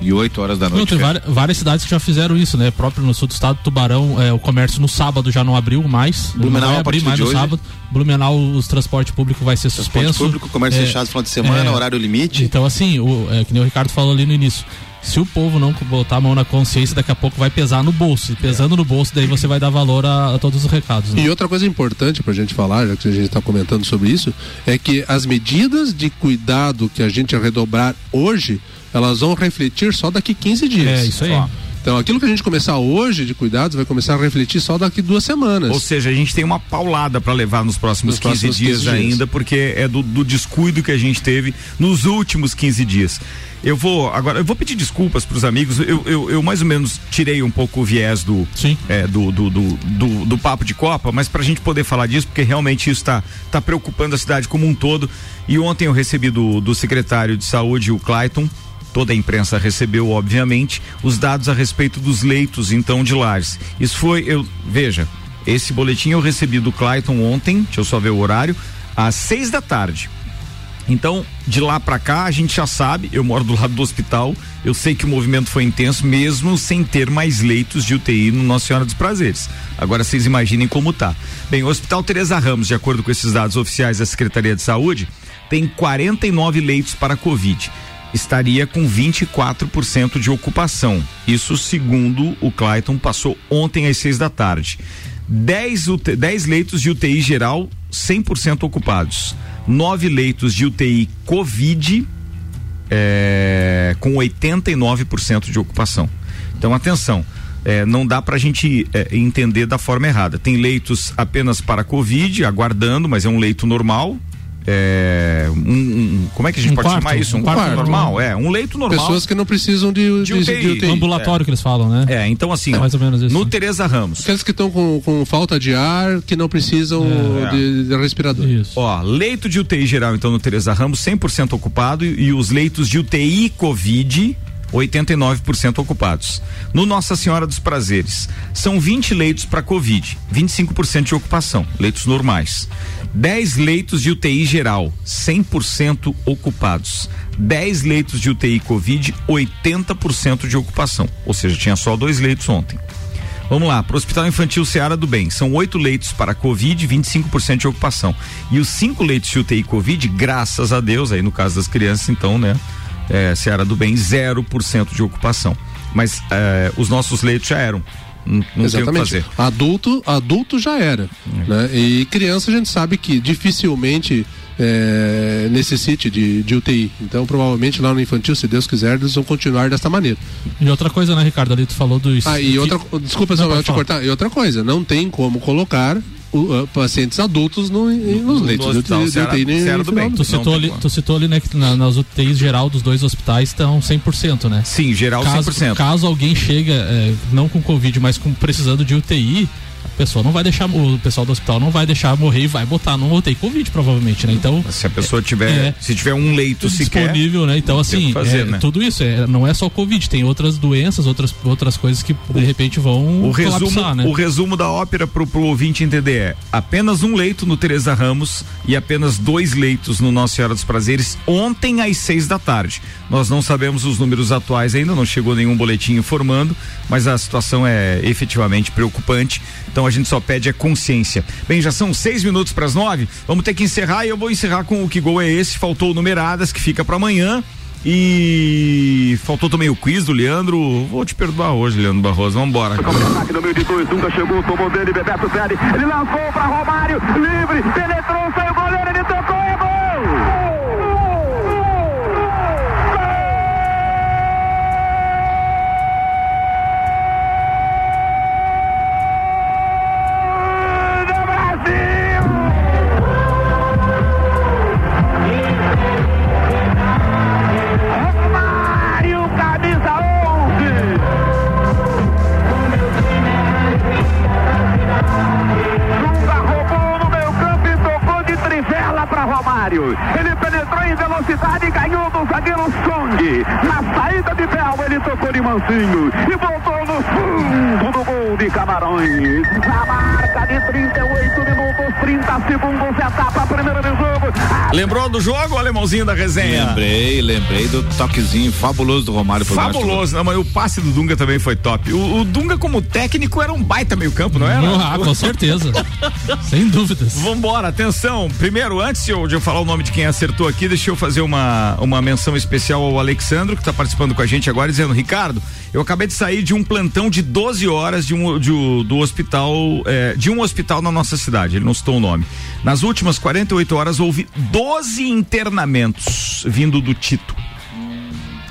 E 8 horas da noite. Não, tem várias, várias, cidades que já fizeram isso, né? Próprio no sul do estado, Tubarão, é, o comércio no sábado já não abriu mais. Blumenau vai abrir mais no hoje. sábado. Blumenau, os transporte público vai ser suspenso. Transporte público, comércio é, fechado no final de semana, é, horário limite. Então, assim, o, é, que nem o Ricardo falou ali no início se o povo não botar a mão na consciência, daqui a pouco vai pesar no bolso. E pesando é. no bolso, daí você vai dar valor a, a todos os recados. Né? E outra coisa importante para a gente falar, já que a gente está comentando sobre isso, é que as medidas de cuidado que a gente redobrar hoje, elas vão refletir só daqui 15 dias. É, isso aí. Ó. Então, aquilo que a gente começar hoje de cuidados vai começar a refletir só daqui duas semanas. Ou seja, a gente tem uma paulada para levar nos próximos, nos 15, próximos dias 15 dias ainda, porque é do, do descuido que a gente teve nos últimos 15 dias. Eu vou agora, eu vou pedir desculpas para os amigos. Eu, eu, eu, mais ou menos tirei um pouco o viés do, é, do, do, do, do, do, papo de Copa, mas para a gente poder falar disso, porque realmente isso está tá preocupando a cidade como um todo. E ontem eu recebi do, do secretário de saúde, o Clayton, toda a imprensa recebeu, obviamente, os dados a respeito dos leitos, então, de lares. Isso foi, eu, veja, esse boletim eu recebi do Clayton ontem, deixa eu só ver o horário, às seis da tarde. Então, de lá para cá, a gente já sabe, eu moro do lado do hospital, eu sei que o movimento foi intenso, mesmo sem ter mais leitos de UTI no Nossa Senhora dos Prazeres. Agora vocês imaginem como tá. Bem, o Hospital Teresa Ramos, de acordo com esses dados oficiais da Secretaria de Saúde, tem 49 leitos para Covid. Estaria com 24% de ocupação. Isso segundo o Clayton passou ontem às seis da tarde. 10, 10 leitos de UTI geral 100% ocupados nove leitos de UTI Covid é, com 89% de ocupação. Então, atenção. É, não dá para a gente é, entender da forma errada. Tem leitos apenas para Covid, aguardando, mas é um leito normal, é, um, um, como é que a gente um pode quarto, chamar isso? Um, um quarto, quarto, normal, é, um leito normal. Pessoas que não precisam de, de, UTI. de UTI. Um ambulatório é. que eles falam, né? É, então assim, é mais ou menos isso. no Tereza Ramos. Aqueles que estão com, com falta de ar, que não precisam é. de, de, respirador. Isso. Ó, leito de UTI geral, então, no Tereza Ramos, 100% ocupado e, e os leitos de UTI Covid 89% ocupados. No Nossa Senhora dos Prazeres, são 20 leitos para Covid, 25% de ocupação, leitos normais. 10 leitos de UTI geral, 100% ocupados. 10 leitos de UTI Covid, 80% de ocupação. Ou seja, tinha só dois leitos ontem. Vamos lá, para o Hospital Infantil Seara do Bem, são oito leitos para Covid, 25% de ocupação. E os cinco leitos de UTI Covid, graças a Deus, aí no caso das crianças, então, né? É, Seara do Bem, 0% de ocupação. Mas é, os nossos leitos já eram. Não, não Exatamente. Adulto, adulto já era. É. Né? E criança a gente sabe que dificilmente é, necessite de, de UTI. Então, provavelmente lá no infantil, se Deus quiser, eles vão continuar desta maneira. E outra coisa, né, Ricardo? Ali tu falou dos. Ah, e outra. Desculpa, não, só te cortar. E outra coisa, não tem como colocar uh, pacientes adultos no, nos leitos no hospital, de, UTI. do bem. Tu citou, ali, tu citou ali, né, que na, nas UTIs geral dos dois hospitais estão 100%, né? Sim, geral caso, 100%. Caso alguém chega, é, não com Covid, mas com, precisando de UTI, a pessoa não vai deixar, o pessoal do hospital não vai deixar morrer e vai botar no UTI Covid, provavelmente, né? Então. Se a pessoa tiver, é, se tiver um leito disponível, sequer, né? Então, assim, fazer, é, né? tudo isso, é, não é só Covid, tem outras doenças, outras, outras coisas que de repente vão o resumo, né? O resumo da ópera pro, pro ouvinte entender é apenas um leito no Teresa Ramos e apenas dois leitos no Nossa Senhora dos Prazeres ontem às seis da tarde. Nós não sabemos os números atuais ainda, não chegou nenhum boletim informando, mas a situação é efetivamente preocupante. Então a gente só pede a consciência. Bem, já são seis minutos para as nove. Vamos ter que encerrar e eu vou encerrar com o que gol é esse. Faltou numeradas que fica para amanhã. E faltou também o quiz do Leandro. Vou te perdoar hoje, Leandro Barroso. Vamos embora. nunca chegou, tomou dele, Bebeto. Ele lançou para Romário, livre, penetrou, saiu goleiro, ele tocou de mansinho e voltou no fundo do gol de Camarões. Na marca de 38 minutos, 30 segundos, etapa primeira do jogo. Lembrou do jogo, alemãozinho da resenha? Lembrei, lembrei do toquezinho fabuloso do Romário. Fabuloso, não, mas o passe do Dunga também foi top. O, o Dunga como técnico era um baita meio campo, não era? Ah, com certeza. Sem dúvidas. Vambora, atenção. Primeiro, antes de eu, de eu falar o nome de quem acertou aqui, deixa eu fazer uma, uma menção especial ao Alexandro, que está participando com a gente agora, dizendo, Ricardo, eu acabei de sair de um plantão de 12 horas de um, de, do hospital, é, de um hospital na nossa cidade, ele não citou o nome. Nas últimas 48 horas houve 12 internamentos vindo do Tito.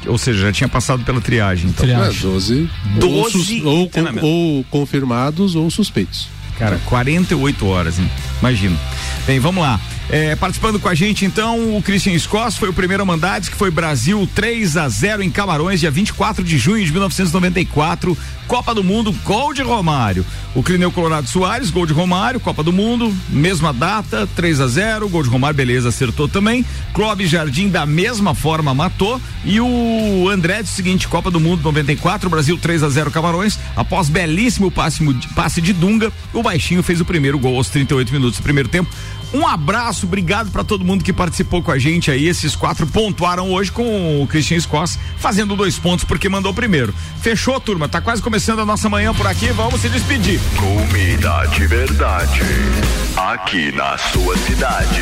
Ou seja, já tinha passado pela triagem. Então. Triagem. É, 12. 12 ou, ou, ou confirmados ou suspeitos. Cara, 48 horas, hein? Imagina. Bem, vamos lá. É, participando com a gente, então, o Christian Scoss foi o primeiro mandado, que foi Brasil 3 a 0 em Camarões, dia 24 de junho de 1994. Copa do Mundo, gol de Romário. O Clineu Colorado Soares, gol de Romário, Copa do Mundo, mesma data, 3 a 0 gol de Romário, beleza, acertou também. Clóvis Jardim, da mesma forma, matou. E o André, do seguinte, Copa do Mundo 94, Brasil 3 a 0 Camarões. Após belíssimo passe, passe de Dunga, o Baixinho fez o primeiro gol aos 38 minutos do primeiro tempo. Um abraço, obrigado para todo mundo que participou com a gente aí. Esses quatro pontuaram hoje com o Christian Scoss fazendo dois pontos porque mandou primeiro. Fechou, turma? Tá quase começando a nossa manhã por aqui. Vamos se despedir. Comida de verdade. Aqui na sua cidade.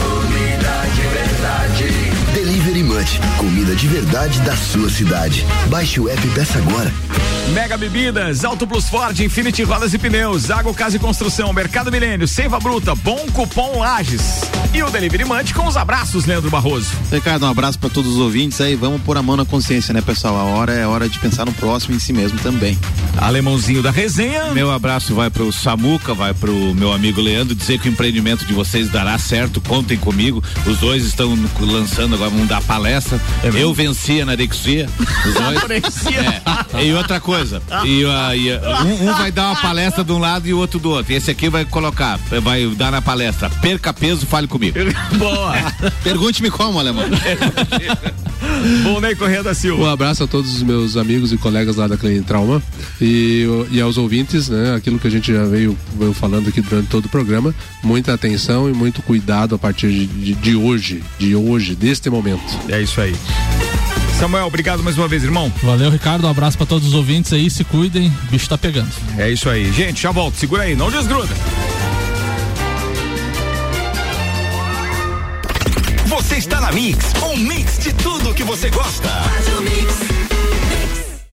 Comida de verdade. Comida de verdade da sua cidade. Baixe o app e peça agora. Mega Bebidas, Auto Plus Ford, Infinity Rodas e Pneus, Água Casa e Construção, Mercado Milênio, Seiva Bruta, Bom Cupom Lages. E o Delivery Munch com os abraços, Leandro Barroso. Ricardo, um abraço para todos os ouvintes aí. Vamos pôr a mão na consciência, né, pessoal? A hora é hora de pensar no próximo em si mesmo também. Alemãozinho da resenha. Meu abraço vai pro Samuca, vai pro meu amigo Leandro, dizer que o empreendimento de vocês dará certo, contem comigo. Os dois estão lançando agora, vão dar palestra. É Eu vencia na Arexia. Os dois. é. E outra coisa, e, uh, e uh, um, um, vai dar uma palestra de um lado e o outro do outro. E esse aqui vai colocar, vai dar na palestra, perca peso, fale comigo. Boa. Pergunte-me como, alemão. Bom, Ney Correia da Silva. Um abraço a todos os meus amigos e colegas lá da Clínica Trauma e, e aos ouvintes, né? Aquilo que a gente já veio, veio falando aqui durante todo o programa. Muita atenção e muito cuidado a partir de, de, de hoje, de hoje, deste momento. É isso aí. Samuel, obrigado mais uma vez, irmão. Valeu, Ricardo. Um abraço para todos os ouvintes aí. Se cuidem, o bicho tá pegando. É isso aí. Gente, já volto. Segura aí, não desgruda. Você está na Mix, um mix de tudo que você gosta. Faz o mix.